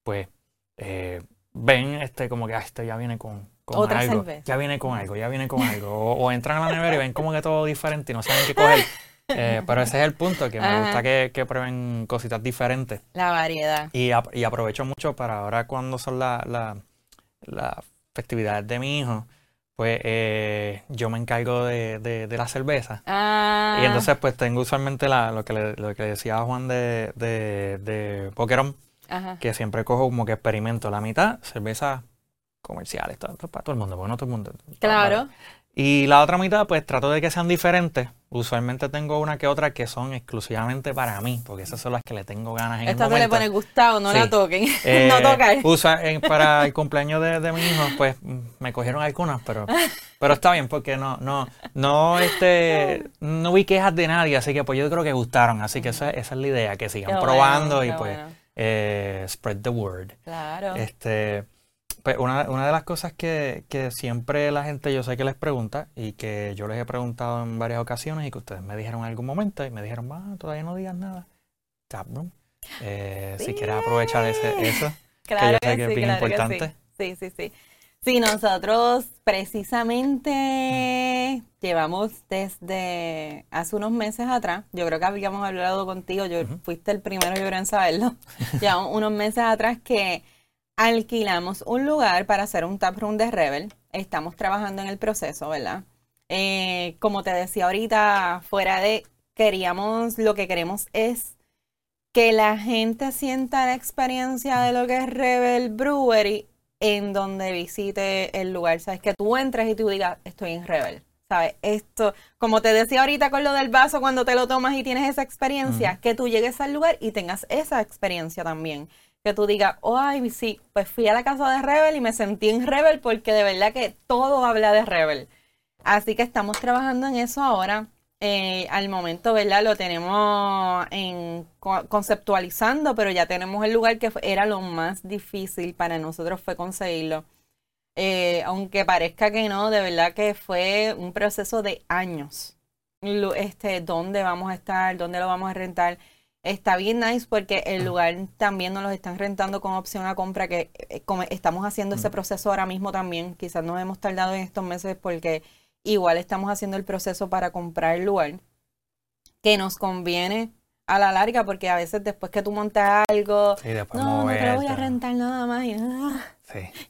pues eh, ven este como que ah, esto ya viene con, algo, ya viene con algo, ya viene con algo, o, entran a la nevera y ven como que todo diferente y no saben qué coger. (laughs) Eh, pero ese es el punto, que me gusta que, prueben cositas diferentes. La variedad. Y, y aprovecho mucho para ahora cuando son las la, festividades de mi hijo, pues eh, yo me encargo de, de, la cerveza. Ah. Y entonces pues tengo usualmente la, lo, que le, lo que decía Juan de, de, de Que siempre cojo como que experimento la mitad, cerveza comerciales, todo, para todo el mundo, porque no todo el mundo. Claro. Y la otra mitad, pues trato de que sean diferentes. Usualmente tengo una que otra que son exclusivamente para mí, porque esas son las que le tengo ganas en Esta se le pone gustado, no la toquen. (laughs) no eh, tocar. Usa, para el cumpleaños de, mi hijo, pues me cogieron algunas, pero, pero está bien, porque no, no, no, este, no vi quejas de nadie, así que pues yo creo que gustaron. Así que esa, esa es la idea, que sigan probando y pues eh, spread the word. Claro. Este, pues una, una de las cosas que, que, siempre la gente yo sé que les pregunta y que yo les he preguntado en varias ocasiones y que ustedes me dijeron en algún momento y me dijeron, ah, todavía no digas nada. Taproom. Eh, Si quieres aprovechar ese, eso, claro que yo sé que, es bien importante. Sí, sí, sí. Sí, nosotros precisamente llevamos desde hace unos meses atrás, yo creo que habíamos hablado contigo, yo fuiste el primero yo creo en saberlo, (laughs) llevamos unos meses atrás que alquilamos un lugar para hacer un taproom de Rebel. Estamos trabajando en el proceso, ¿verdad? Eh, como te decía ahorita, fuera de queríamos, lo que queremos es que la gente sienta la experiencia de lo que es Rebel Brewery en donde visite el lugar. Sabes, que tú entres y tú digas, estoy en Rebel. ¿Sabes? Esto, como te decía ahorita con lo del vaso, cuando te lo tomas y tienes esa experiencia, que tú llegues al lugar y tengas esa experiencia también. Que tú digas, oh, ay, sí, pues fui a la casa de Rebel y me sentí en Rebel porque de verdad que todo habla de Rebel. Así que estamos trabajando en eso ahora. Eh, al momento, ¿verdad? Lo tenemos en conceptualizando, pero ya tenemos el lugar que era lo más difícil para nosotros fue conseguirlo. Eh, aunque parezca que no, de verdad que fue un proceso de años. Este, dónde vamos a estar, dónde lo vamos a rentar. Está bien nice porque el lugar también nos lo están rentando con opción a compra, que eh, estamos haciendo ese proceso ahora mismo también. Quizás nos hemos tardado en estos meses porque igual estamos haciendo el proceso para comprar el lugar, que nos conviene a la larga, porque a veces después que tú montas algo, no, no te lo voy a rentar nada más. Y, ah.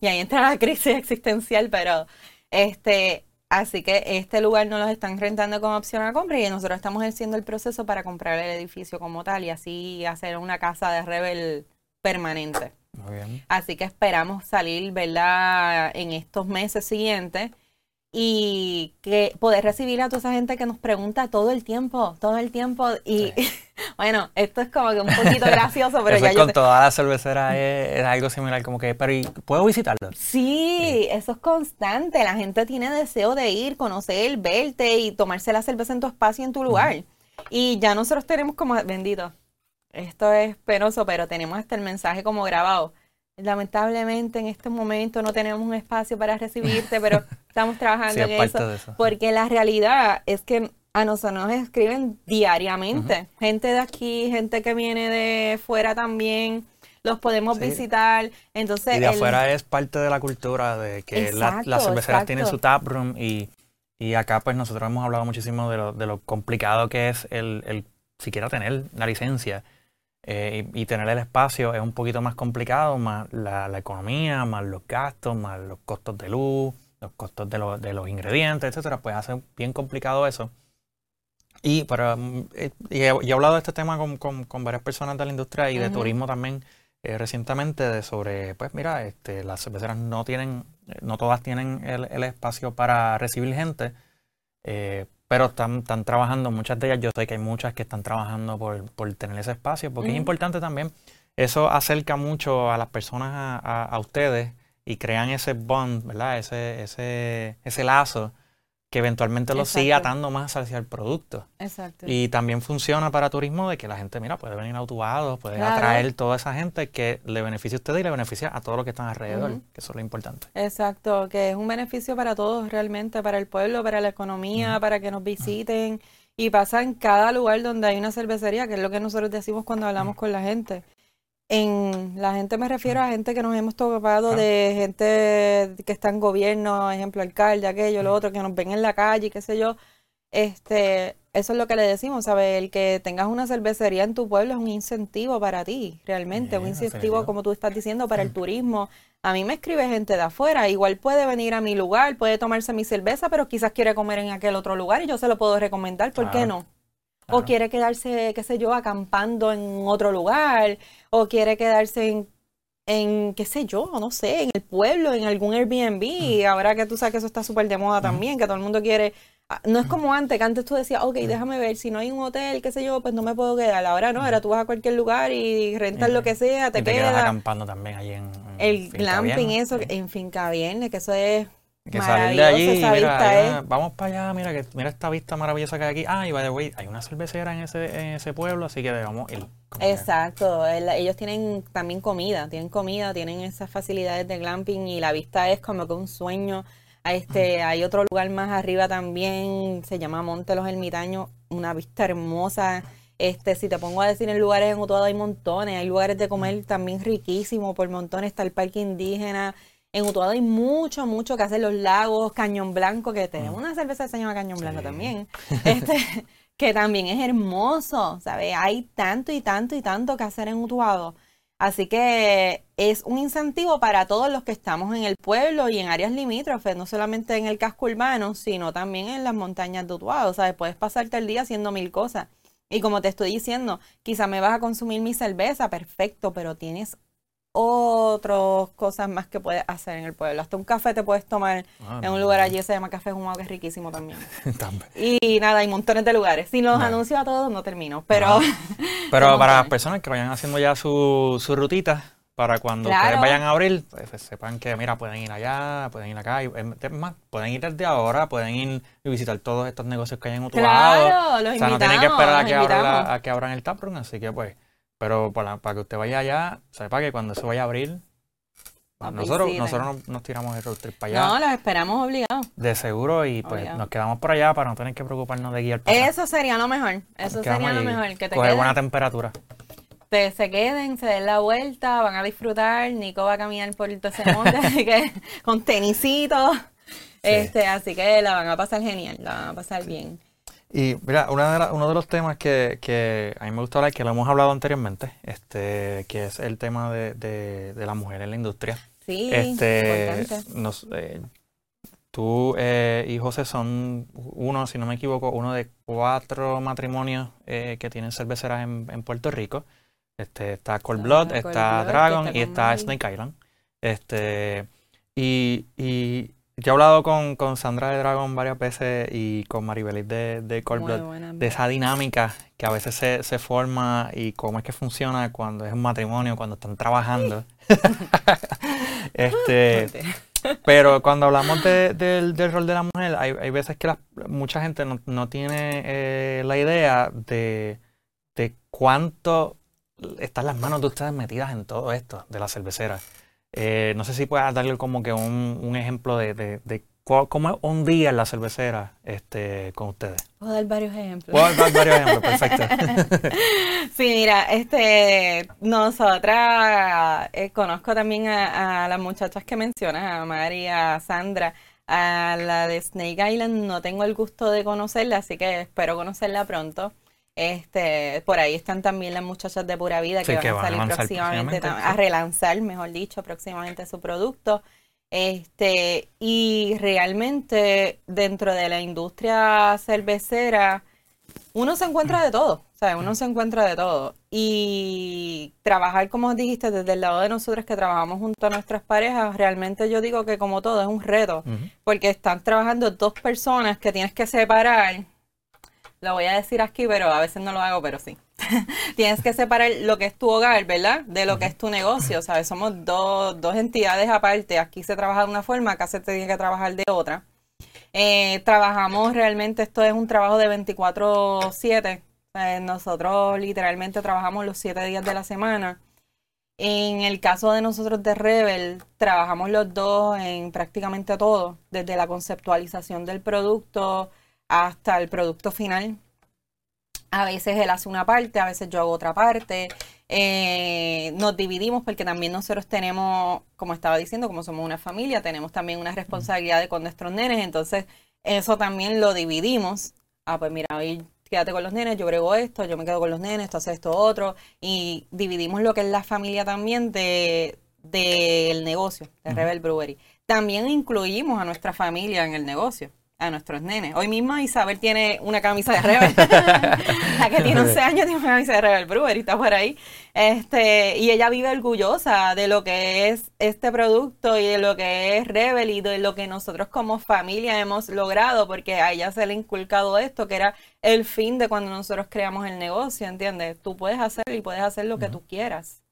y ahí entra la crisis existencial, pero este, así que este lugar no los están rentando con opción a compra y nosotros estamos haciendo el proceso para comprar el edificio como tal y así hacer una casa de Rebel permanente. Muy bien. Así que esperamos salir, ¿verdad? En estos meses siguientes y que poder recibir a toda esa gente que nos pregunta todo el tiempo, todo el tiempo. Y (laughs) bueno, esto es como que un poquito gracioso, pero ya con toda la cervecera es, algo similar, como que, pero ¿puedo visitarlo? Sí, eso es constante. La gente tiene deseo de ir, conocer, verte y tomarse la cerveza en tu espacio, en tu lugar. Y ya nosotros tenemos como, bendito, esto es penoso, pero tenemos hasta el mensaje como grabado lamentablemente en este momento no tenemos un espacio para recibirte, pero (laughs) estamos trabajando en eso, Porque la realidad es que a nosotros nos escriben diariamente. Gente de aquí, gente que viene de fuera también. Los podemos visitar. Entonces, y de afuera es parte de la cultura de que las cerveceras tienen su taproom y, y acá pues nosotros hemos hablado muchísimo de lo, de lo complicado que es el, el siquiera tener la licencia eh, y, tener el espacio es un poquito más complicado, más la, economía, más los gastos, más los costos de luz, los costos de, los ingredientes, etcétera, pues hace bien complicado eso. Y, para, eh, he, hablado de este tema con, varias personas de la industria y de turismo también eh, recientemente, de sobre, pues mira, este, las cerveceras no tienen, no todas tienen el, espacio para recibir gente, pero están, están, trabajando, muchas de ellas, yo sé que hay muchas que están trabajando por, por tener ese espacio, porque es importante también, eso acerca mucho a las personas a, a, ustedes y crean ese bond, ¿verdad? Ese, ese, ese lazo que eventualmente lo sigue atando más hacia el producto. Exacto. Y también funciona para turismo de que la gente, mira, puede venir a puede atraer toda esa gente que le beneficia a ustedes y le beneficia a todos los que están alrededor, que eso es lo importante. Exacto, que es un beneficio para todos realmente, para el pueblo, para la economía, para que nos visiten. Y pasa en cada lugar donde hay una cervecería, que es lo que nosotros decimos cuando hablamos con la gente. En la gente me refiero a gente que nos hemos topado de gente que está en gobierno, ejemplo, alcalde, aquello, lo otro, que nos ven en la calle, qué sé yo. Este, eso es lo que le decimos, ¿sabes? El que tengas una cervecería en tu pueblo es un incentivo para ti, realmente, un incentivo, como tú estás diciendo, para el turismo. A mí me escribe gente de afuera, igual puede venir a mi lugar, puede tomarse mi cerveza, pero quizás quiere comer en aquel otro lugar y yo se lo puedo recomendar, ¿por qué no? O quiere quedarse, qué sé yo, acampando en otro lugar, o quiere quedarse en, en qué sé yo, no sé, en el pueblo, en algún Airbnb. Y ahora que tú sabes que eso está súper de moda también, que todo el mundo quiere... Ah, no es como antes, que antes tú decías, ok, déjame ver, si no hay un hotel, qué sé yo, pues no me puedo quedar. Ahora no, ahora tú vas a cualquier lugar y rentas lo que sea, te, quedas. acampando también ahí en, El glamping, eso, en Finca Viernes, que eso es que salir de allí, mira, vamos para allá, mira que mira esta vista maravillosa que hay aquí. Ah, y by the way, hay una cervecera en ese, en ese pueblo, así que vamos ir. Exacto, ellos tienen también comida, tienen comida, tienen esas facilidades de glamping y la vista es como que un sueño. Este, hay otro lugar más arriba también, se llama Monte Los Ermitaños, una vista hermosa. Este, si te pongo a decir en lugares en Utuado hay montones, hay lugares de comer también riquísimos, por montones está el parque indígena, en Utuado hay mucho, mucho que hacer. Los lagos, Cañón Blanco, que tenemos mm. una cerveza que se llama Cañón Blanco también. (laughs) Este, que también es hermoso, ¿sabes? Hay tanto y tanto y tanto que hacer en Utuado. Así que es un incentivo para todos los que estamos en el pueblo y en áreas limítrofes, no solamente en el casco urbano, sino también en las montañas de Utuado. O sea, puedes pasarte el día haciendo mil cosas. Y como te estoy diciendo, quizá me vas a consumir mi cerveza, perfecto, pero tienes otras cosas más que puedes hacer en el pueblo. Hasta un café te puedes tomar ah, en un lugar allí, se llama Café Humado, que es riquísimo (laughs) también. y nada, hay montones de lugares. Si los anuncio a todos, no termino. Pero, (laughs) pero para las personas que vayan haciendo ya su, su rutita, para cuando ustedes vayan a abrir, pues, sepan que, mira, pueden ir allá, pueden ir acá, y, es más, pueden ir desde ahora, pueden ir y visitar todos estos negocios que hay en otro Claro, los o sea, no tienen que esperar a que, abran a que abran el taproom, así que pues pero para, para que usted vaya allá, sepa que cuando se vaya a abrir, nosotros, nosotros nos, tiramos el road trip para allá. No, los esperamos obligados. De seguro y pues nos quedamos por allá para no tener que preocuparnos de guiar para Eso sería lo mejor. Eso sería lo mejor. Que te coger buena temperatura. Te, se queden, se den la vuelta, van a disfrutar. Nico va a caminar por todo ese monte, (laughs) así que con tenisitos. Este, así que la van a pasar genial, la van a pasar bien. Y mira, una de uno de los temas que, que, a mí me gusta hablar, que lo hemos hablado anteriormente, este, que es el tema de, de, la mujer en la industria. Sí, este, nos, eh, tú eh, y José son uno, si no me equivoco, uno de cuatro matrimonios eh, que tienen cerveceras en, en, Puerto Rico. Este, está Cold Blood, está, Dragon y está Snake Island. Este, y, y yo he hablado con, Sandra de Dragon varias veces y con Maribelis de, de de esa dinámica que a veces se, se, forma y cómo es que funciona cuando es un matrimonio, cuando están trabajando. (laughs) este, pero cuando hablamos del, rol de la mujer, hay, hay veces que mucha gente no, tiene eh, la idea de, de cuánto están las manos de ustedes metidas en todo esto de la cervecera. Eh, no sé si puedas darle como que un, ejemplo de, cómo es un día en la cervecera este, con ustedes. Puedo dar varios ejemplos. Puedo dar varios ejemplos, perfecto. (laughs) sí, mira, este, nosotras eh, conozco también a, las muchachas que mencionas, a María, a Sandra. A la de Snake Island no tengo el gusto de conocerla, así que espero conocerla pronto. Este, por ahí están también las muchachas de Pura Vida que, van, a salir próximamente, a relanzar, mejor dicho, próximamente su producto. Este, y realmente dentro de la industria cervecera, uno se encuentra de todo, ¿sabes? Uno se encuentra de todo. Y trabajar, como dijiste, desde el lado de nosotros que trabajamos junto a nuestras parejas, realmente yo digo que como todo es un reto, porque están trabajando dos personas que tienes que separar lo voy a decir aquí, pero a veces no lo hago, pero sí. (laughs) Tienes que separar lo que es tu hogar, ¿verdad? De lo que es tu negocio, ¿sabes? Somos dos, dos entidades aparte. Aquí se trabaja de una forma, acá se tiene que trabajar de otra. Eh, trabajamos realmente, esto es un trabajo de 24/7. nosotros literalmente trabajamos los 7 días de la semana. En el caso de nosotros de Rebel, trabajamos los dos en prácticamente todo, desde la conceptualización del producto, hasta el producto final. A veces él hace una parte, a veces yo hago otra parte. Eh, nos dividimos porque también nosotros tenemos, como estaba diciendo, como somos una familia, tenemos también una responsabilidad con nuestros nenes. Entonces, eso también lo dividimos. Ah, pues mira, hoy quédate con los nenes, yo brego esto, yo me quedo con los nenes, tú haces esto otro. Y dividimos lo que es la familia también de del negocio, de Rebel Brewery. También incluimos a nuestra familia en el negocio a nuestros nenes. Hoy mismo Isabel tiene una camisa de Rebel. (laughs) (laughs) la que tiene 11 años tiene una camisa de Rebel Brewer y está por ahí. Este, y ella vive orgullosa de lo que es este producto y de lo que es Rebel y de lo que nosotros como familia hemos logrado, porque a ella se le ha inculcado esto, que era el fin de cuando nosotros creamos el negocio, ¿entiendes? Tú puedes hacer y puedes hacer lo que tú quieras.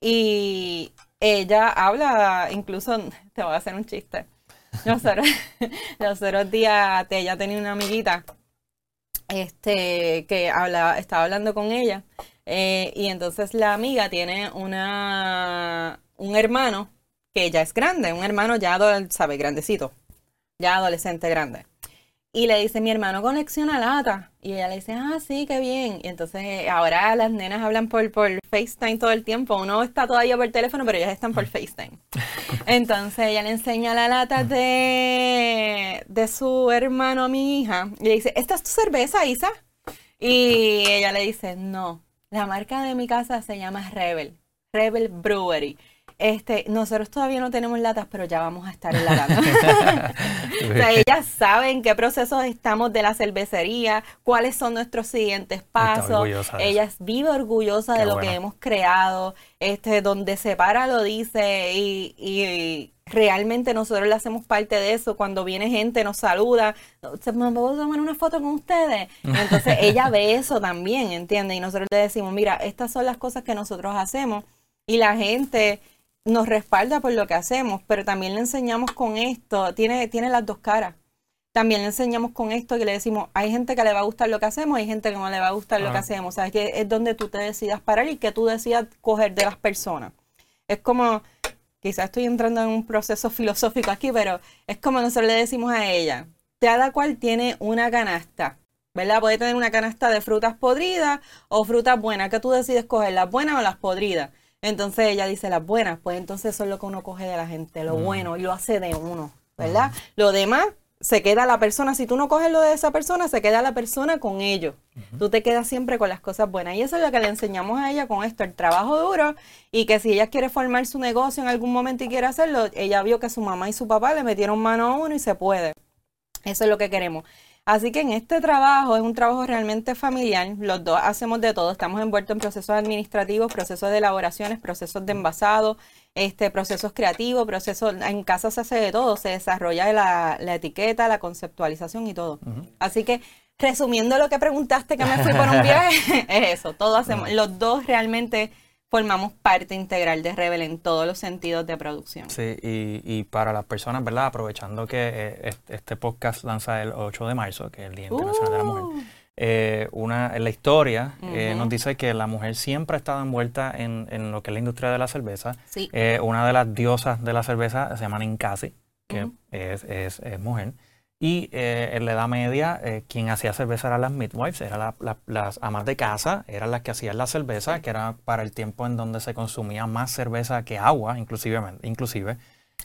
Y ella habla, incluso, te voy a hacer un chiste nosotros, (laughs) los otros días ella tenía una amiguita este, que habla, estaba hablando con ella eh, y entonces la amiga tiene una, un hermano que ya es grande, un hermano ya, sabe, grandecito, ya adolescente grande. Y le dice, mi hermano conexiona lata. Y ella le dice, ah, sí, qué bien. Y entonces ahora las nenas hablan por, por FaceTime todo el tiempo. Uno está todavía por teléfono, pero ellas están por FaceTime. Entonces ella le enseña la lata de, de su hermano a mi hija. Y le dice, ¿esta es tu cerveza, Isa? Y ella le dice, no, la marca de mi casa se llama Rebel. Rebel Brewery. Este, nosotros todavía no tenemos latas, pero ya vamos a estar en la lata. (laughs) o sea, ellas saben qué procesos estamos de la cervecería, cuáles son nuestros siguientes pasos. Ellas vive orgullosa de lo que hemos creado, este, donde se para lo dice y, y, realmente nosotros le hacemos parte de eso. Cuando viene gente, nos saluda, ¿me puedo tomar una foto con ustedes? Entonces (laughs) ella ve eso también, ¿entiendes? Y nosotros le decimos, mira, estas son las cosas que nosotros hacemos. Y la gente nos respalda por lo que hacemos, pero también le enseñamos con esto, tiene, tiene las dos caras. También le enseñamos con esto que le decimos, hay gente que le va a gustar lo que hacemos, hay gente que no le va a gustar lo que hacemos. O sea, que es donde tú te decidas parar y que tú decidas coger de las personas. Es como, quizás estoy entrando en un proceso (laughs) filosófico aquí, pero es como nosotros le decimos a ella, cada cual tiene una canasta, ¿verdad? Puede tener una canasta de frutas podridas o frutas buenas, que tú decides coger, las buenas o las podridas. Entonces ella dice las buenas, pues entonces eso es lo que uno coge de la gente, lo mm. bueno, y lo hace de uno, ¿verdad? Lo demás se queda la persona, si tú no coges lo de esa persona, se queda la persona con ellos. Tú te quedas siempre con las cosas buenas. Y eso es lo que le enseñamos a ella con esto, el trabajo duro, y que si ella quiere formar su negocio en algún momento y quiere hacerlo, ella vio que su mamá y su papá le metieron mano a uno y se puede. Eso es lo que queremos. Así que en este trabajo es un trabajo realmente familiar. Los dos hacemos de todo. Estamos envueltos en procesos administrativos, procesos de elaboraciones, procesos de envasado, este, procesos creativos, procesos. En casa se hace de todo. Se desarrolla la, etiqueta, la conceptualización y todo. Así que resumiendo lo que preguntaste que me fui por un viaje, (laughs) es eso. Todo hacemos. Los dos realmente formamos parte integral de Rebel en todos los sentidos de producción. Sí, y, para las personas, ¿verdad? Aprovechando que eh, este podcast lanza el 8 de marzo, que es el Día Internacional de la Mujer, uh. eh, una, en la historia eh, nos dice que la mujer siempre ha estado envuelta en, lo que es la industria de la cerveza. Sí. una de las diosas de la cerveza se llama Ninkasi, que es, es, es mujer. Y eh, en la Edad Media, eh, quien hacía cerveza eran las midwives, eran las amas de casa, eran las que hacían la cerveza, que era para el tiempo en donde se consumía más cerveza que agua, inclusive. inclusive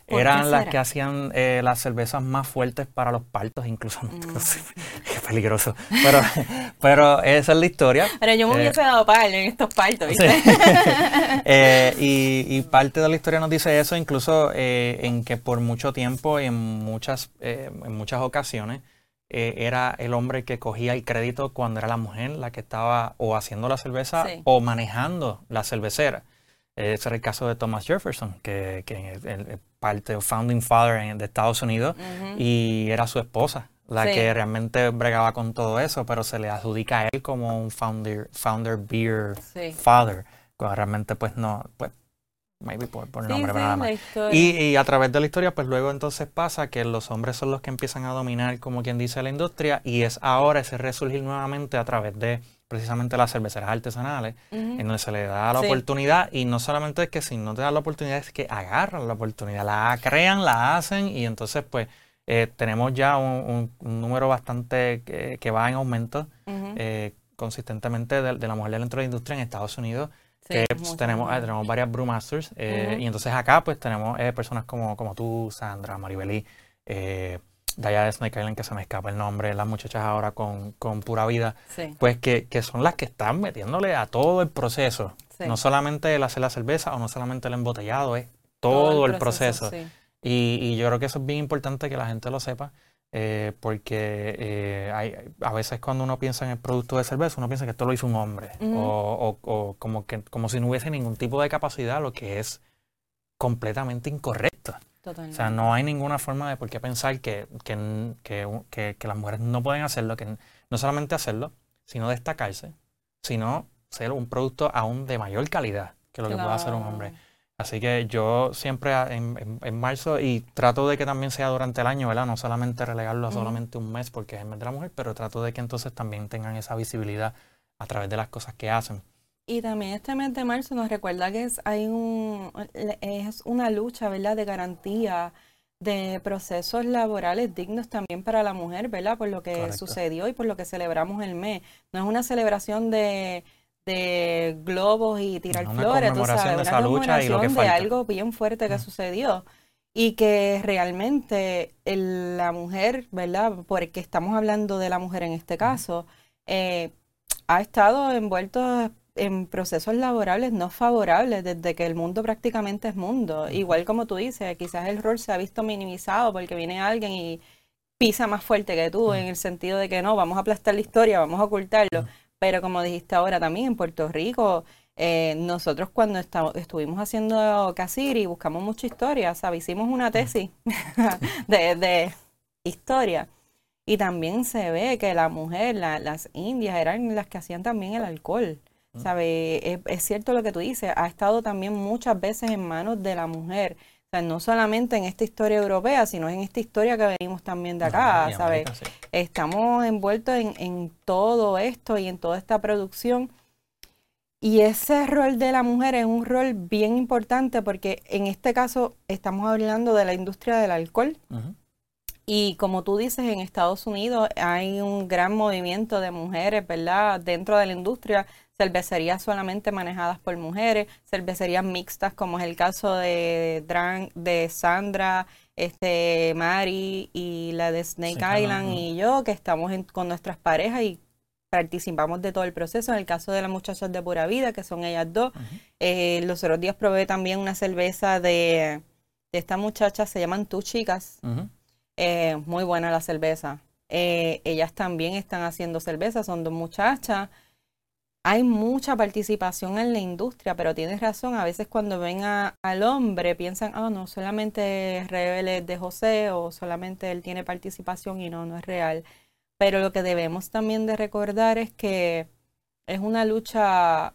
eran las que hacían eh, las cervezas más fuertes para los partos, incluso. Mm. (laughs) Qué peligroso. Pero, (laughs) pero esa es la historia. Pero yo me eh, hubiese dado par en estos partos, ¿viste? (laughs) Eh, y, parte de la historia nos dice eso, incluso en que por mucho tiempo y en muchas, en muchas ocasiones era el hombre que cogía el crédito cuando era la mujer la que estaba o haciendo la cerveza o manejando la cervecera. Ese era el caso de Thomas Jefferson, que, que el, parte o founding father de Estados Unidos, y era su esposa la que realmente bregaba con todo eso, pero se le adjudica a él como un founder, founder beer father, cuando realmente pues no, pues maybe por, por nombre nada más. Y, y, a través de la historia, pues luego entonces pasa que los hombres son los que empiezan a dominar, como quien dice, la industria, y es ahora ese resurgir nuevamente a través de precisamente las cerveceras artesanales, en donde se le da la oportunidad y no solamente es que si no te dan la oportunidad, es que agarran la oportunidad, la crean, la hacen y entonces pues eh, tenemos ya un, número bastante que, va en aumento eh, consistentemente de, la mujer dentro de la industria en Estados Unidos. que tenemos, eh, tenemos varias brewmasters y entonces acá pues tenemos personas como, como tú, Sandra, Maribelí, de allá de Snake Island, que se me escapa el nombre, las muchachas ahora con, Pura Vida, pues que, son las que están metiéndole a todo el proceso. No solamente el hacer la cerveza o no solamente el embotellado, es todo, el proceso. Y, yo creo que eso es bien importante que la gente lo sepa, eh, porque eh, hay, a veces cuando uno piensa en el producto de cerveza, uno piensa que esto lo hizo un hombre, o, o, como, que, como si no hubiese ningún tipo de capacidad, lo que es completamente incorrecto. O sea, no hay ninguna forma de por qué pensar que, las mujeres no pueden hacerlo, que no solamente hacerlo, sino destacarse, sino ser un producto aún de mayor calidad que lo que puede hacer un hombre. Así que yo siempre en, marzo, y trato de que también sea durante el año, ¿verdad? No solamente relegarlo a solamente un mes porque es el mes de la mujer, pero trato de que entonces también tengan esa visibilidad a través de las cosas que hacen. Y también este mes de marzo nos recuerda que es, hay un, es una lucha, ¿verdad?, de garantía de procesos laborales dignos también para la mujer, ¿verdad? Por lo que sucedió y por lo que celebramos el mes. No es una celebración de, globos y tirar flores, tú sabes, una lucha y de algo bien fuerte que sucedió y que realmente la mujer, ¿verdad? Porque estamos hablando de la mujer en este caso, eh, ha estado envuelto en procesos laborables no favorables desde que el mundo prácticamente es mundo. Igual como tú dices, quizás el rol se ha visto minimizado porque viene alguien y pisa más fuerte que tú en el sentido de que no, vamos a aplastar la historia, vamos a ocultarlo. Pero como dijiste ahora también, en Puerto Rico, eh, nosotros cuando estuvimos haciendo Casiri buscamos mucha historia, ¿sabes? Hicimos una tesis (laughs) de, de historia y también se ve que la mujer, las indias eran las que hacían también el alcohol. ¿Sabe? Es, cierto lo que tú dices, ha estado también muchas veces en manos de la mujer. O sea, no solamente en esta historia europea, sino en esta historia que venimos también de acá, ¿sabes? Estamos envueltos en, en todo esto y en toda esta producción. Y ese rol de la mujer es un rol bien importante porque en este caso estamos hablando de la industria del alcohol. Y como tú dices, en Estados Unidos hay un gran movimiento de mujeres, ¿verdad? Dentro de la industria, cervecerías solamente manejadas por mujeres, cervecerías mixtas, como es el caso de, de Sandra, este, Mari y la de Snake Island y yo, que estamos con nuestras parejas y participamos de todo el proceso. En el caso de las muchachas de Pura Vida, que son ellas dos, eh, los otros días probé también una cerveza de, de esta muchacha, se llaman Tú Chicas. Eh, muy buena la cerveza. Eh, ellas también están haciendo cerveza, son dos muchachas. Hay mucha participación en la industria, pero tienes razón, a veces cuando ven al hombre piensan, ah, no, solamente Rebel de José o solamente él tiene participación y no, no es real. Pero lo que debemos también de recordar es que es una lucha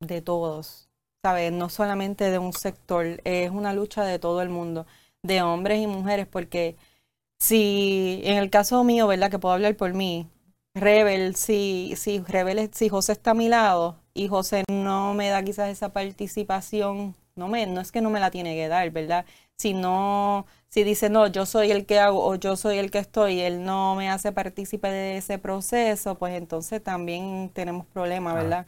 de todos, ¿sabes? No solamente de un sector, es una lucha de todo el mundo, de hombres y mujeres, porque si en el caso mío, ¿verdad? Que puedo hablar por mí, Rebel, si, si Rebel, si José está a mi lado y José no me da quizás esa participación, no me, no es que no me la tiene que dar, ¿verdad? Si no, si dice no, yo soy el que hago o yo soy el que estoy y él no me hace partícipe de ese proceso, pues entonces también tenemos problemas, ¿verdad?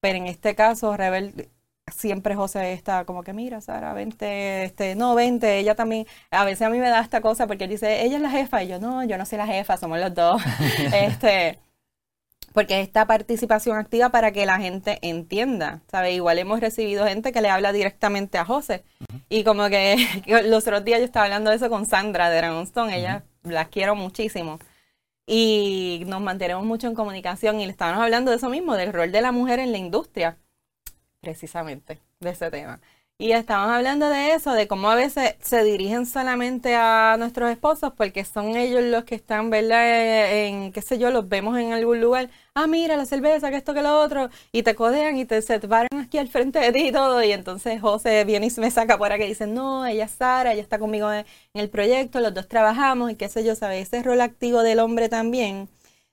Pero en este caso, Rebel siempre José está como que, mira, Sara, vente, este, no, vente, ella también, a veces a mí me da esta cosa porque él dice, ella es la jefa, y yo, no, yo no soy la jefa, somos los dos, (laughs) este, porque esta participación activa para que la gente entienda, ¿sabes? Igual hemos recibido gente que le habla directamente a José, y como que, (laughs) los otros días yo estaba hablando de eso con Sandra de Dragonstone, ella la quiero muchísimo, y nos mantenemos mucho en comunicación, y le estábamos hablando de eso mismo, del rol de la mujer en la industria, precisamente de ese tema. Y estamos hablando de eso, de cómo a veces se dirigen solamente a nuestros esposos porque son ellos los que están, ¿verdad? En, qué sé yo, los vemos en algún lugar. Ah, mira la cerveza, que esto, que lo otro. Y te codean y te se paran aquí al frente de ti y todo. Y entonces José viene y me saca por aquí y dice, no, ella es Sara, ella está conmigo en, el proyecto, los dos trabajamos y qué sé yo, ¿sabes? Ese rol activo del hombre también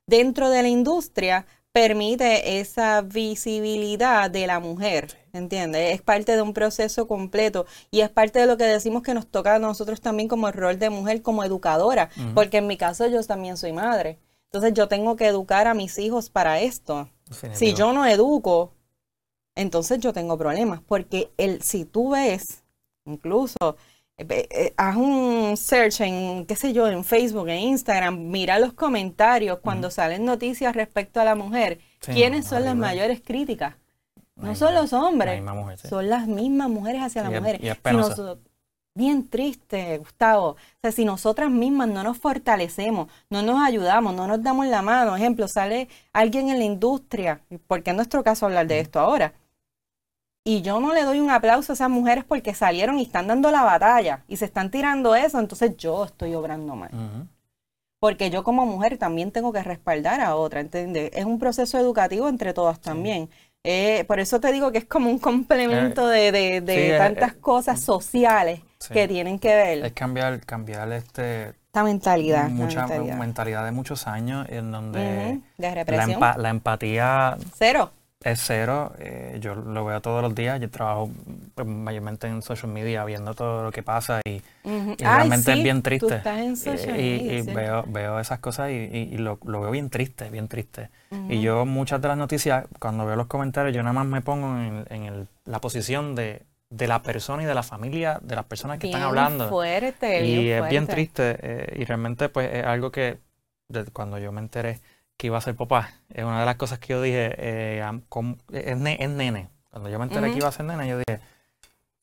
dentro de la industria permite esa visibilidad de la mujer, ¿entiendes? Es parte de un proceso completo y es parte de lo que decimos que nos toca a nosotros también como el rol de mujer, como educadora, porque en mi caso yo también soy madre. Entonces yo tengo que educar a mis hijos para esto. Si yo no educo, entonces yo tengo problemas, porque el, si tú ves, incluso haz un search en, qué sé yo, en Facebook, en Instagram, mira los comentarios cuando salen noticias respecto a la mujer. ¿Quiénes son las mayores críticas? No, son los hombres, son las mismas mujeres hacia las mujeres. bien triste, Gustavo. O sea, si nosotras mismas no nos fortalecemos, no nos ayudamos, no nos damos la mano, ejemplo, sale alguien en la industria, porque en nuestro caso hablar de esto ahora, y yo no le doy un aplauso a esas mujeres porque salieron y están dando la batalla y se están tirando eso, entonces yo estoy obrando mal. Porque yo como mujer también tengo que respaldar a otra, ¿entiendes? Es un proceso educativo entre todas también. Eh, por eso te digo que es como un complemento eh, de, de, tantas cosas sociales que tienen que ver. Es cambiar, cambiar este esta mentalidad. Mucha mentalidad. de muchos años en donde de represión. la empatía... Cero es cero. Eh, yo lo veo todos los días. Yo trabajo pues, mayormente en social media viendo todo lo que pasa y, realmente es bien triste. y, veo, veo esas cosas y, lo, veo bien triste, bien triste. Y yo muchas de las noticias, cuando veo los comentarios, yo nada más me pongo en, la posición de, la persona y de la familia, de las personas que están hablando. Fuerte, y es bien triste. Eh, y realmente pues es algo que cuando yo me enteré que iba a ser papá, es una de las cosas que yo dije, eh, es, nene. Cuando yo me enteré que iba a ser nene, yo dije,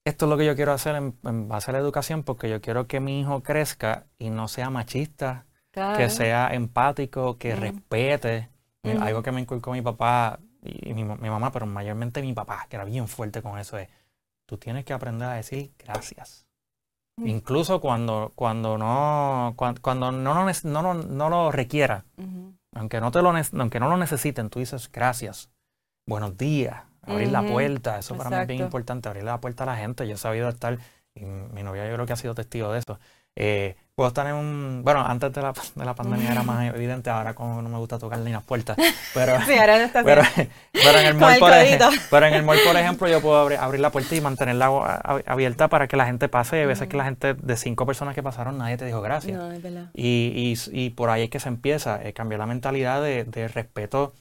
esto es lo que yo quiero hacer en, base a la educación porque yo quiero que mi hijo crezca y no sea machista, que sea empático, que respete. Algo que me inculcó mi papá y mi, mamá, pero mayormente mi papá, que era bien fuerte con eso, es, tú tienes que aprender a decir gracias. Incluso cuando, cuando, no, cuando, no, lo, no, no, lo requiera, aunque, no te lo, aunque no lo necesiten, tú dices gracias, buenos días, abrir la puerta, eso para mí es bien importante, abrir la puerta a la gente. Yo he sabido estar, y mi novia yo creo que ha sido testigo de eso. Eh, puedo estar en un. Bueno, antes de la, de la pandemia era más evidente, ahora como no me gusta tocar ni las puertas. Pero, (laughs) sí, ahora no está (laughs) pero, pero, en el (laughs) mall, por ejemplo, pero en el mall, por ejemplo, yo puedo abrir, abrir la puerta y mantenerla abierta para que la gente pase. Y a veces que la gente, de cinco personas que pasaron, nadie te dijo gracias. No, es verdad. Y, y, y por ahí es que se empieza, eh, cambiar la mentalidad de, de respeto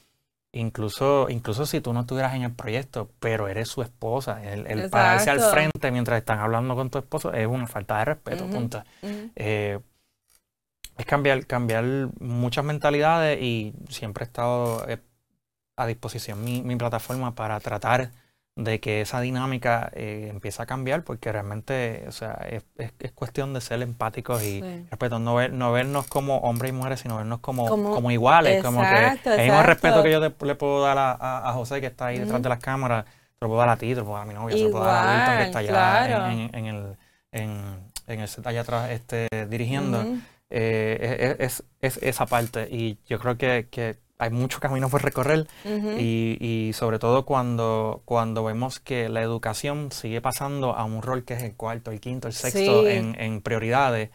Incluso, incluso si tú no estuvieras en el proyecto, pero eres su esposa, el, pararse al frente mientras están hablando con tu esposo es una falta de respeto, punto. Eh, es cambiar, cambiar muchas mentalidades y siempre he estado eh, a disposición mi, mi plataforma para tratar de que esa dinámica eh, empiece a cambiar, porque realmente, o sea, es, es, cuestión de ser empáticos y respeto, no, ver, no vernos como hombres y mujeres, sino vernos como, como, iguales, como que el mismo respeto que yo le, puedo dar a, a, José que está ahí detrás de las cámaras, te lo puedo dar a ti, te lo puedo dar a mi novia, te lo puedo dar a Wilton que está allá en, en, el, en, en el set allá atrás este, dirigiendo. eh, es, es, esa parte y yo creo que, que hay mucho camino por recorrer y, y, sobre todo cuando, cuando vemos que la educación sigue pasando a un rol que es el cuarto, el quinto, el sexto en, en, prioridades.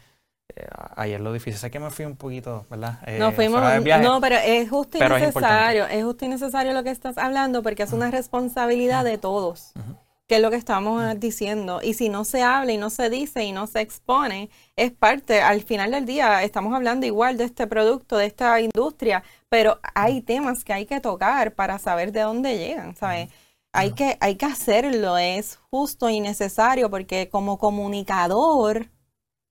Eh, ayer lo difícil, sé que me fui un poquito, ¿verdad? Eh, no, fuimos, no, pero es justo y necesario, es, justo y necesario lo que estás hablando porque es una responsabilidad de todos que es lo que estamos diciendo. Y si no se habla y no se dice y no se expone, es parte, al final del día estamos hablando igual de este producto, de esta industria, pero hay temas que hay que tocar para saber de dónde llegan, ¿sabes? Hay que, hay que hacerlo, es justo y necesario porque como comunicador,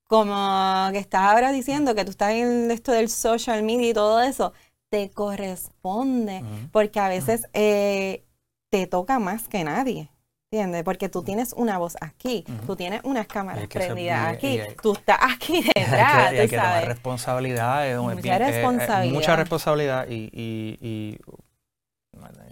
como que estás ahora diciendo que tú estás en esto del social media y todo eso, te corresponde, porque a veces eh, te toca más que nadie. ¿Entiendes? Porque tú tienes una voz aquí, tú tienes unas cámaras prendidas aquí, tú estás aquí (laughs) detrás. Hay que, tomar responsabilidad, mucha, responsabilidad. mucha responsabilidad y, y,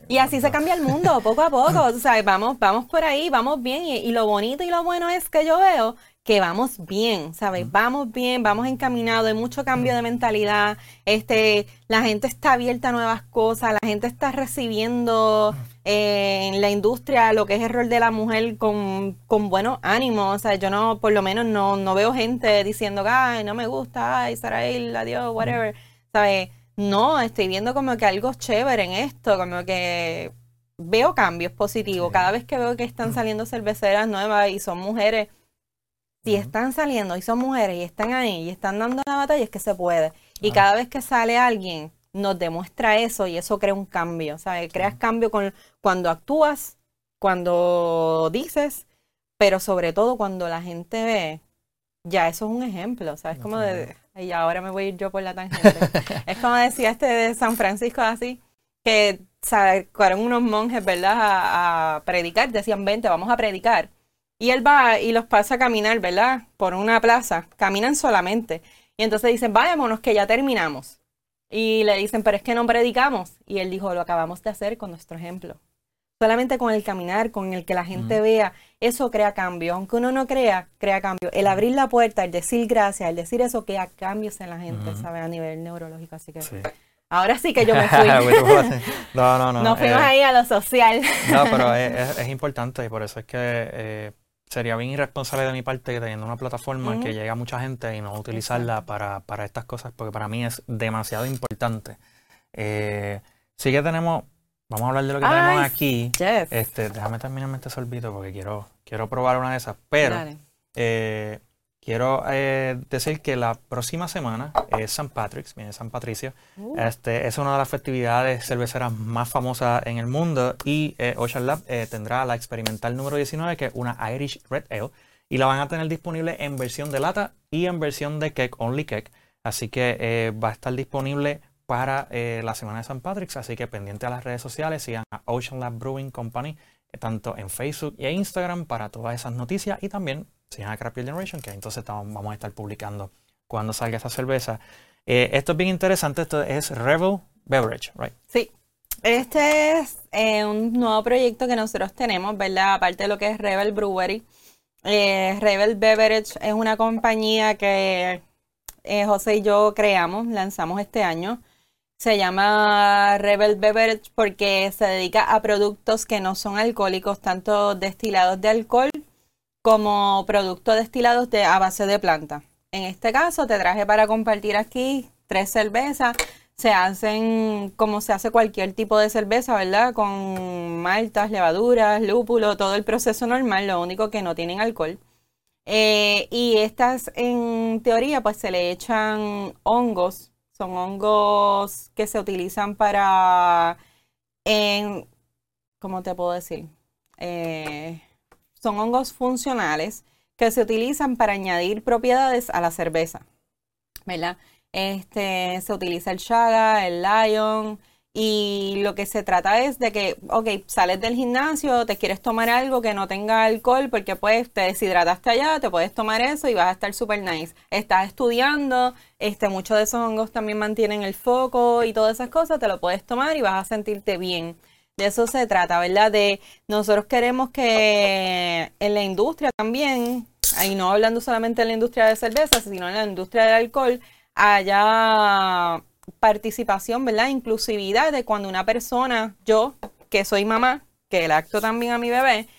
y así se cambia el mundo, poco a poco. (laughs) O sea, vamos, vamos por ahí, vamos bien. Y, y, lo bonito y lo bueno es que yo veo que vamos bien, ¿sabes? Vamos bien, vamos encaminados, hay mucho cambio de mentalidad, este, la gente está abierta a nuevas cosas, la gente está recibiendo eh, en la industria lo que es el rol de la mujer con, con buenos ánimos, o sea, yo no, por lo menos no, no veo gente diciendo, ay, no me gusta, ay, Sarail, adiós, whatever, ¿sabes? No, estoy viendo como que algo chévere en esto, como que veo cambios positivos, cada vez que veo que están saliendo cerveceras nuevas y son mujeres, si están saliendo y son mujeres y están ahí y están dando la batalla, es que se puede. Y cada vez que sale alguien, nos demuestra eso y eso crea un cambio. ¿sabes? Creas cambio con, cuando actúas, cuando dices, pero sobre todo cuando la gente ve. Ya eso es un ejemplo, ¿sabes? Como de. Y ahora me voy a ir yo por la tangente. (laughs) es como decía este de San Francisco así, que fueron unos monjes, ¿verdad? A, a predicar, decían, vente, vamos a predicar y él va y los pasa a caminar, ¿verdad? Por una plaza. Caminan solamente. Y entonces dicen, vayámonos que ya terminamos. Y le dicen, pero es que no predicamos. Y él dijo, lo acabamos de hacer con nuestro ejemplo. Solamente con el caminar, con el que la gente vea, eso crea cambio. Aunque uno no crea, crea cambio. El abrir la puerta, el decir gracias, el decir eso, crea cambios en la gente, ¿sabes? A nivel neurológico. Así que ahora sí que yo me (laughs) fui. no, no, no. (laughs) Nos fuimos eh, ahí a lo social. no, pero (laughs) es, importante y por eso es que eh, sería bien irresponsable de mi parte que teniendo una plataforma que llega a mucha gente y no utilizarla para, para, estas cosas, porque para mí es demasiado importante. Eh, sí que tenemos, vamos a hablar de lo que tenemos aquí. Este, déjame terminarme este sorbito porque quiero, quiero probar una de esas, pero eh, Quiero eh, decir que la próxima semana es San Patrick's, viene San Patricio. Uh. Este, es una de las festividades cerveceras más famosas en el mundo y eh, Ocean Lab eh, tendrá la experimental número 19, que es una Irish Red Ale, y la van a tener disponible en versión de lata y en versión de cake, only cake. Así que va a estar disponible para la semana de San Patrick's, así que pendiente a las redes sociales, sigan a Ocean Lab Brewing Company, tanto en Facebook y Instagram para todas esas noticias y también sigan a Craft Generation, que entonces vamos a estar publicando cuando salga esa cerveza. Eh, esto es bien interesante, esto es Rebel Beverage, ¿right? Sí. Este es un nuevo proyecto que nosotros tenemos, ¿verdad? Aparte de lo que es Rebel Brewery. Rebel Beverage es una compañía que José y yo creamos, lanzamos este año. Se llama Rebel Beverage porque se dedica a productos que no son alcohólicos, tanto destilados de alcohol como productos destilados de, a base de planta. En este caso te traje para compartir aquí tres cervezas. Se hacen como se hace cualquier tipo de cerveza, ¿verdad? Con maltas, levaduras, lúpulo, todo el proceso normal, lo único que no tienen alcohol. Eh, y estas en teoría pues se le echan hongos son hongos que se utilizan para, en, ¿cómo te puedo decir? Eh, son hongos funcionales que se utilizan para añadir propiedades a la cerveza, ¿verdad? Este, se utiliza el chaga, el lion, y lo que se trata es de que, ok, sales del gimnasio, te quieres tomar algo que no tenga alcohol porque pues te deshidrataste allá, te puedes tomar eso y vas a estar súper nice. Estás estudiando, este, muchos de esos hongos también mantienen el foco y todas esas cosas, te lo puedes tomar y vas a sentirte bien. De eso se trata, ¿verdad? De nosotros queremos que en la industria también, y no hablando solamente de la industria de cerveza, sino en la industria del alcohol, haya participación, ¿verdad? Inclusividad de cuando una persona, yo, que soy mamá, que el acto también a mi bebé,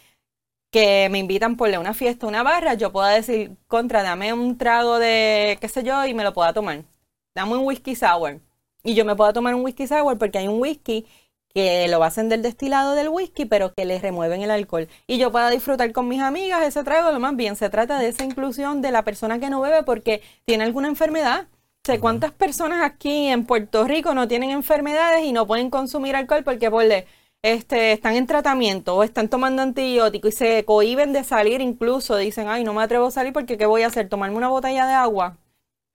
que me invitan por una fiesta, una barra, yo pueda decir, contra, dame un trago de, qué sé yo, y me lo pueda tomar. Dame un whisky sour. Y yo me puedo tomar un whisky sour porque hay un whisky que lo hacen del destilado del whisky, pero que le remueven el alcohol. Y yo pueda disfrutar con mis amigas ese trago, lo más bien. Se trata de esa inclusión de la persona que no bebe porque tiene alguna enfermedad sé cuántas personas aquí en Puerto Rico no tienen enfermedades y no pueden consumir alcohol porque por este, están en tratamiento o están tomando antibióticos y se cohiben de salir incluso, dicen, ay, no me atrevo a salir porque ¿qué voy a hacer? ¿Tomarme una botella de agua?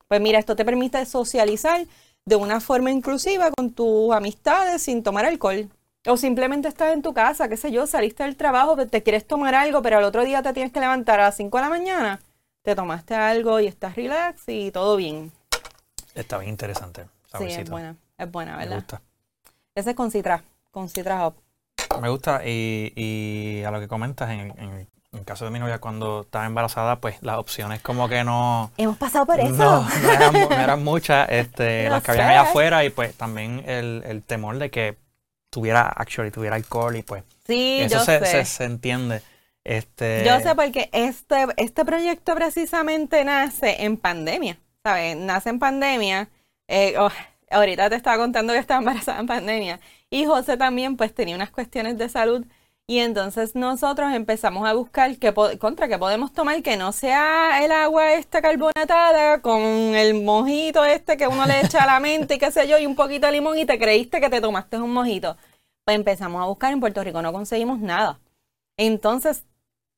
Pues mira, esto te permite socializar de una forma inclusiva con tus amistades sin tomar alcohol. O simplemente estás en tu casa, qué sé yo, saliste del trabajo, te quieres tomar algo, pero al otro día te tienes que levantar a las 5 de la mañana, te tomaste algo y estás relax y todo bien. Está bien interesante. Sí, es buena, es buena, ¿verdad? Me gusta. Ese es con Citra, con Citra Hop. Me gusta y, y a lo que comentas, en, en, el caso de mi novia cuando estaba embarazada, pues las opciones como que no... Hemos pasado por eso. No, no eran, muchas este, (laughs) las que habían allá afuera y pues también el, el temor de que tuviera actually tuviera alcohol y pues sí, eso yo se, sé. Se, se, entiende. Este... Yo sé porque este, este proyecto precisamente nace en pandemia. ¿sabes? Nace en pandemia. Eh, oh, ahorita te estaba contando que estaba embarazada en pandemia. Y José también, pues, tenía unas cuestiones de salud. Y entonces nosotros empezamos a buscar contra qué podemos tomar que no sea el agua esta carbonatada con el mojito este que uno le echa a la mente y qué sé yo, y un poquito de limón y te creíste que te tomaste un mojito. Pues empezamos a buscar en Puerto Rico, no conseguimos nada. Entonces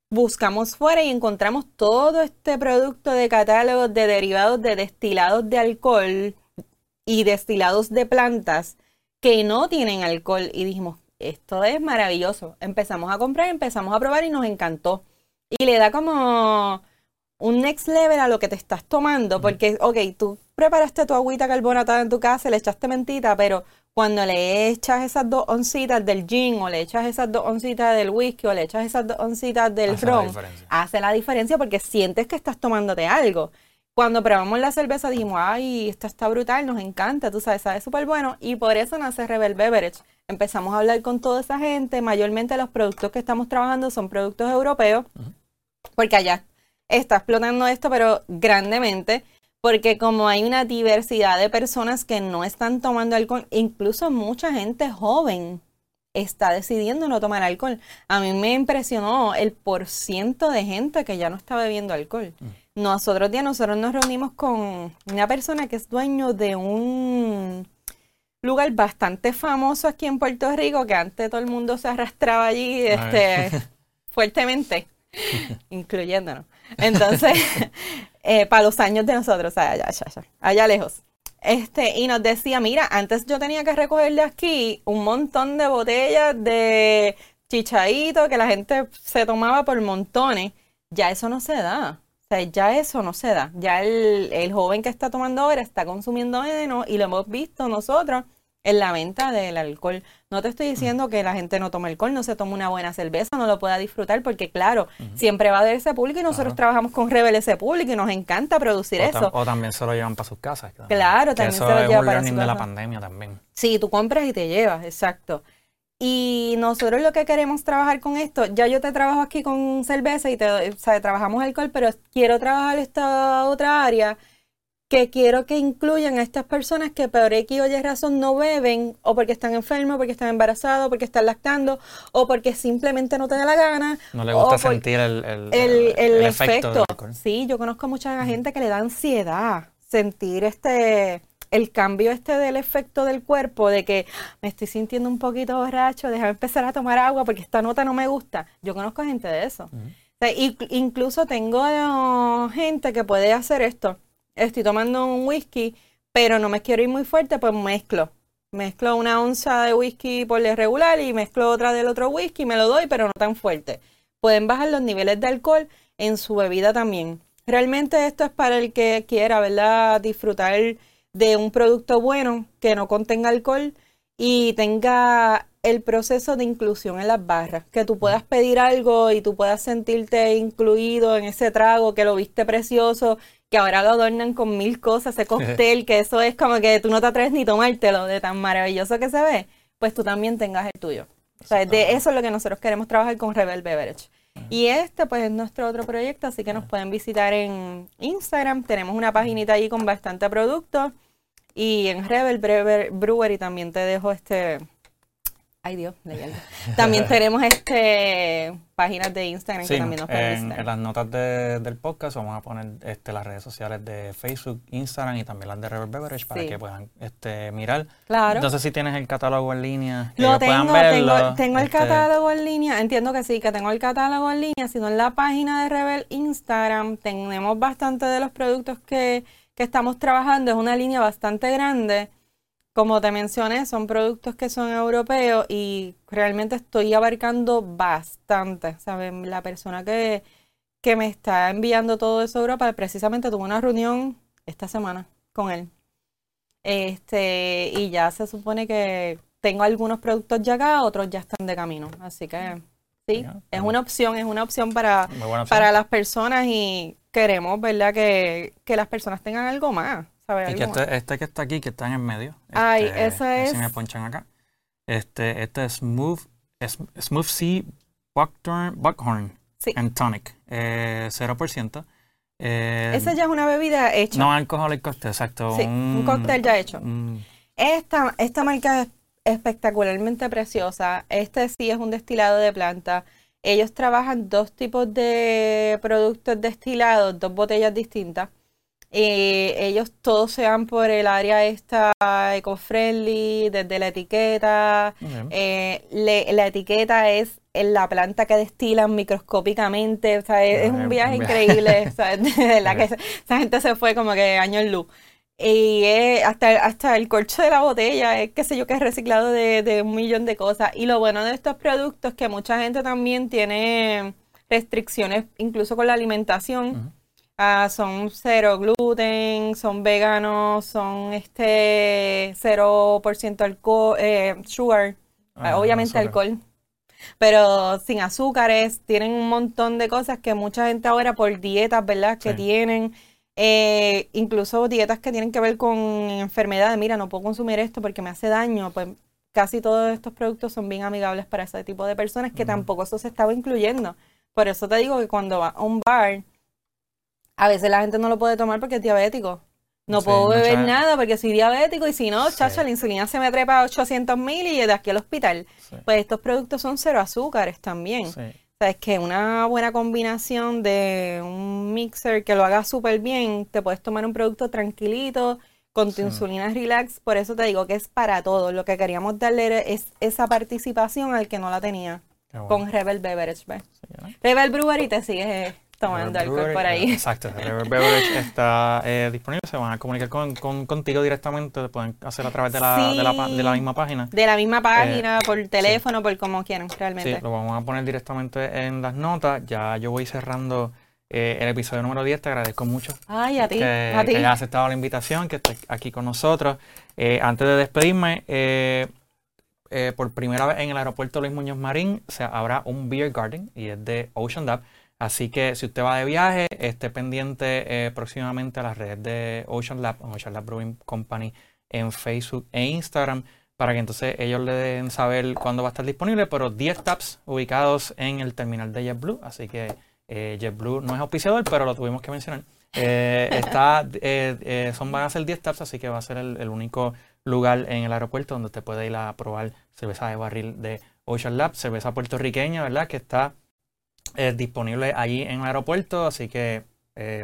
buscamos fuera y encontramos todo este producto de catálogo de derivados de destilados de alcohol y destilados de plantas que no tienen alcohol y dijimos, esto es maravilloso. Empezamos a comprar, empezamos a probar y nos encantó. Y le da como un next level a lo que te estás tomando, porque, ok, tú preparaste tu agüita carbonatada en tu casa, le echaste mentita, pero cuando le echas esas dos oncitas del gin o le echas esas dos oncitas del whisky o le echas esas dos oncitas del hace ron, hace la diferencia porque sientes que estás tomándote algo. Cuando probamos la cerveza dijimos, ay, esta está brutal, nos encanta, tú sabes, sabe súper bueno. Y por eso nace Rebel Beverage. Empezamos a hablar con toda esa gente. Mayormente los productos que estamos trabajando son productos europeos, porque allá está explotando esto, pero grandemente porque como hay una diversidad de personas que no están tomando alcohol, incluso mucha gente joven está decidiendo no tomar alcohol. A mí me impresionó el porciento de gente que ya no está bebiendo alcohol. Mm. Nosotros días nosotros nos reunimos con una persona que es dueño de un lugar bastante famoso aquí en Puerto Rico, que antes todo el mundo se arrastraba allí este, (laughs) fuertemente, incluyéndonos. Entonces, (laughs) eh, para los años de nosotros, allá, allá, allá, allá lejos. Este, y nos decía, mira, antes yo tenía que recoger de aquí un montón de botellas de chichaito que la gente se tomaba por montones. Ya eso no se da. O sea, ya eso no se da. Ya el, el joven que está tomando ahora está consumiendo menos y lo hemos visto nosotros en la venta del alcohol. No te estoy diciendo que la gente no tome alcohol, no se tome una buena cerveza, no lo pueda disfrutar, porque claro, siempre va a haber ese público y nosotros trabajamos con Rebel ese público y nos encanta producir eso. o también se lo llevan para sus casas. Claro, también se lo llevan para sus casas. de la pandemia también. Sí, tú compras y te llevas, exacto. Y nosotros lo que queremos trabajar con esto, ya yo te trabajo aquí con cerveza y te, o sea, trabajamos alcohol, pero quiero trabajar esta otra área que quiero que incluyan a estas personas que por X o Y razón no beben, o porque están enfermos, porque están embarazados, porque están lactando, o porque simplemente no te da la gana. No le gusta sentir el, el, efecto. Sí, yo conozco a mucha gente que le da ansiedad sentir este el cambio este del efecto del cuerpo, de que me estoy sintiendo un poquito borracho, déjame empezar a tomar agua porque esta nota no me gusta. Yo conozco gente de eso. incluso tengo gente que puede hacer esto estoy tomando un whisky, pero no me quiero ir muy fuerte, pues mezclo. Mezclo una onza de whisky por el regular y mezclo otra del otro whisky, me lo doy, pero no tan fuerte. Pueden bajar los niveles de alcohol en su bebida también. Realmente esto es para el que quiera, ¿verdad? Disfrutar de un producto bueno que no contenga alcohol y tenga el proceso de inclusión en las barras, que tú puedas pedir algo y tú puedas sentirte incluido en ese trago, que lo viste precioso que ahora lo adornan con mil cosas, ese cóctel, (laughs) que eso es como que tú no te atreves ni tomártelo de tan maravilloso que se ve, pues tú también tengas el tuyo. O sea, de eso es lo que nosotros queremos trabajar con Rebel Beverage. Y este pues es nuestro otro proyecto, así que nos pueden visitar en Instagram, tenemos una paginita ahí con bastante producto y en Rebel Brewery también te dejo este Ay Dios, También (laughs) tenemos este páginas de Instagram que también nos pueden en, en las notas del podcast vamos a poner este, las redes sociales de Facebook, Instagram y también las de Rebel Beverage para que puedan este, mirar. Claro. Entonces si tienes el catálogo en línea, Lo tengo, tengo, tengo el este. catálogo en línea, entiendo que sí, que tengo el catálogo en línea, sino en la página de Rebel Instagram tenemos bastante de los productos que, que estamos trabajando, es una línea bastante grande como te mencioné, son productos que son europeos y realmente estoy abarcando bastante. ¿sabes? La persona que, que me está enviando todo eso a Europa, precisamente tuve una reunión esta semana con él. Este, y ya se supone que tengo algunos productos ya acá, otros ya están de camino. Así que sí, es una opción, es una opción para, para las personas y queremos, ¿verdad? Que, que las personas tengan algo más. Y que este, este, que está aquí, que está en el medio. Ay, este, eso es. Si me ponchan acá. Este, este es Smooth, es, Smooth Sea Buckhorn, Buckhorn sí. and Tonic. Eh, 0%. Eh, Esa ya es una bebida hecha. No alcohol cóctel, exacto. Sí, un, cóctel ya hecho. Esta, esta marca es espectacularmente preciosa. Este sí es un destilado de planta. Ellos trabajan dos tipos de productos destilados, dos botellas distintas. Eh, ellos todos se van por el área esta eco-friendly, desde la etiqueta. Eh, la etiqueta es en la planta que destilan microscópicamente. O sea, es, un viaje increíble. (laughs) de la que esa gente se fue como que año en luz. Y hasta, hasta el corcho de la botella es, qué sé yo, que es reciclado de, un millón de cosas. Y lo bueno de estos productos es que mucha gente también tiene restricciones, incluso con la alimentación. Ah, son cero gluten, son veganos, son este 0% alcohol, eh, sugar, ah, obviamente alcohol, pero sin azúcares, tienen un montón de cosas que mucha gente ahora por dietas, ¿verdad? Que tienen, eh, incluso dietas que tienen que ver con enfermedades, mira, no puedo consumir esto porque me hace daño, pues casi todos estos productos son bien amigables para ese tipo de personas que tampoco eso se estaba incluyendo. Por eso te digo que cuando va a un bar, a veces la gente no lo puede tomar porque es diabético. No puedo beber nada porque soy diabético y si no, chacho, la insulina se me trepa a 800 mil y de aquí al hospital. Pues estos productos son cero azúcares también. O sea, es que una buena combinación de un mixer que lo haga súper bien, te puedes tomar un producto tranquilito, con tu insulina relax. Por eso te digo que es para todo. Lo que queríamos darle es esa participación al que no la tenía con Rebel Beverage. Rebel Brewery te sigues (laughs) tomando alcohol por ahí. Exacto, River Beverage está eh, disponible, se van a comunicar con, contigo directamente, pueden hacer a través de la, de, la, de la, misma página. De la misma página, por teléfono, por como quieran, realmente. Sí, lo vamos a poner directamente en las notas, ya yo voy cerrando eh, el episodio número 10, te agradezco mucho. Ay, a ti, que, a ti. hayas aceptado la invitación, que estés aquí con nosotros. Eh, antes de despedirme, eh, por primera vez en el aeropuerto Luis Muñoz Marín se habrá un beer garden y es de Ocean Lab. Así que si usted va de viaje, esté pendiente próximamente a las redes de Ocean Lab, Ocean Lab Brewing Company en Facebook e Instagram, para que entonces ellos le den saber cuándo va a estar disponible, pero 10 taps ubicados en el terminal de JetBlue, así que eh, JetBlue no es auspiciador, pero lo tuvimos que mencionar. Eh, (laughs) está, eh, eh, son, van a ser 10 taps, así que va a ser el, único lugar en el aeropuerto donde usted puede ir a probar cerveza de barril de Ocean Lab, cerveza puertorriqueña, ¿verdad? Que está disponible allí en el aeropuerto, así que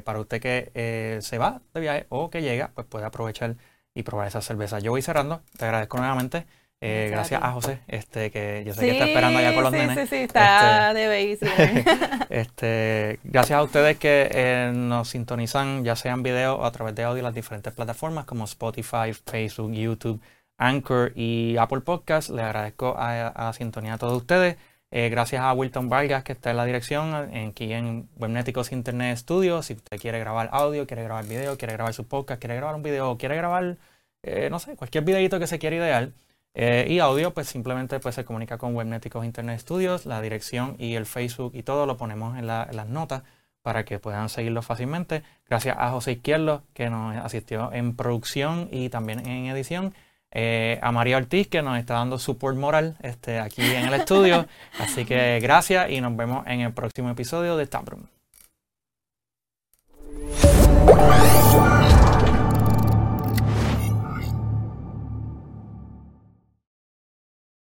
para usted que se va de viaje o que llega, pues puede aprovechar y probar esa cerveza. Yo voy cerrando, te agradezco nuevamente. Eh, gracias a José, este, que yo sé que está esperando allá con los nenes. Sí, sí, está este, de baby, (laughs) este, Gracias a ustedes que eh, nos sintonizan, ya sean video o a través de audio, las diferentes plataformas como Spotify, Facebook, YouTube, Anchor y Apple Podcast. Les agradezco a, a sintonía a todos ustedes. Eh, gracias a Wilton Vargas, que está en la dirección, aquí en Webneticos Internet Studios. Si usted quiere grabar audio, quiere grabar video, quiere grabar su podcast, quiere grabar un video, quiere grabar, no sé, cualquier videito que se quiera ideal eh, y audio, pues simplemente pues, se comunica con Webneticos Internet Studios, la dirección y el Facebook y todo lo ponemos en, las notas para que puedan seguirlo fácilmente. Gracias a José Izquierdo, que nos asistió en producción y también en edición. Eh, a María Ortiz que nos está dando support moral este, aquí en el estudio. (laughs) Así que gracias y nos vemos en el próximo episodio de Taproom.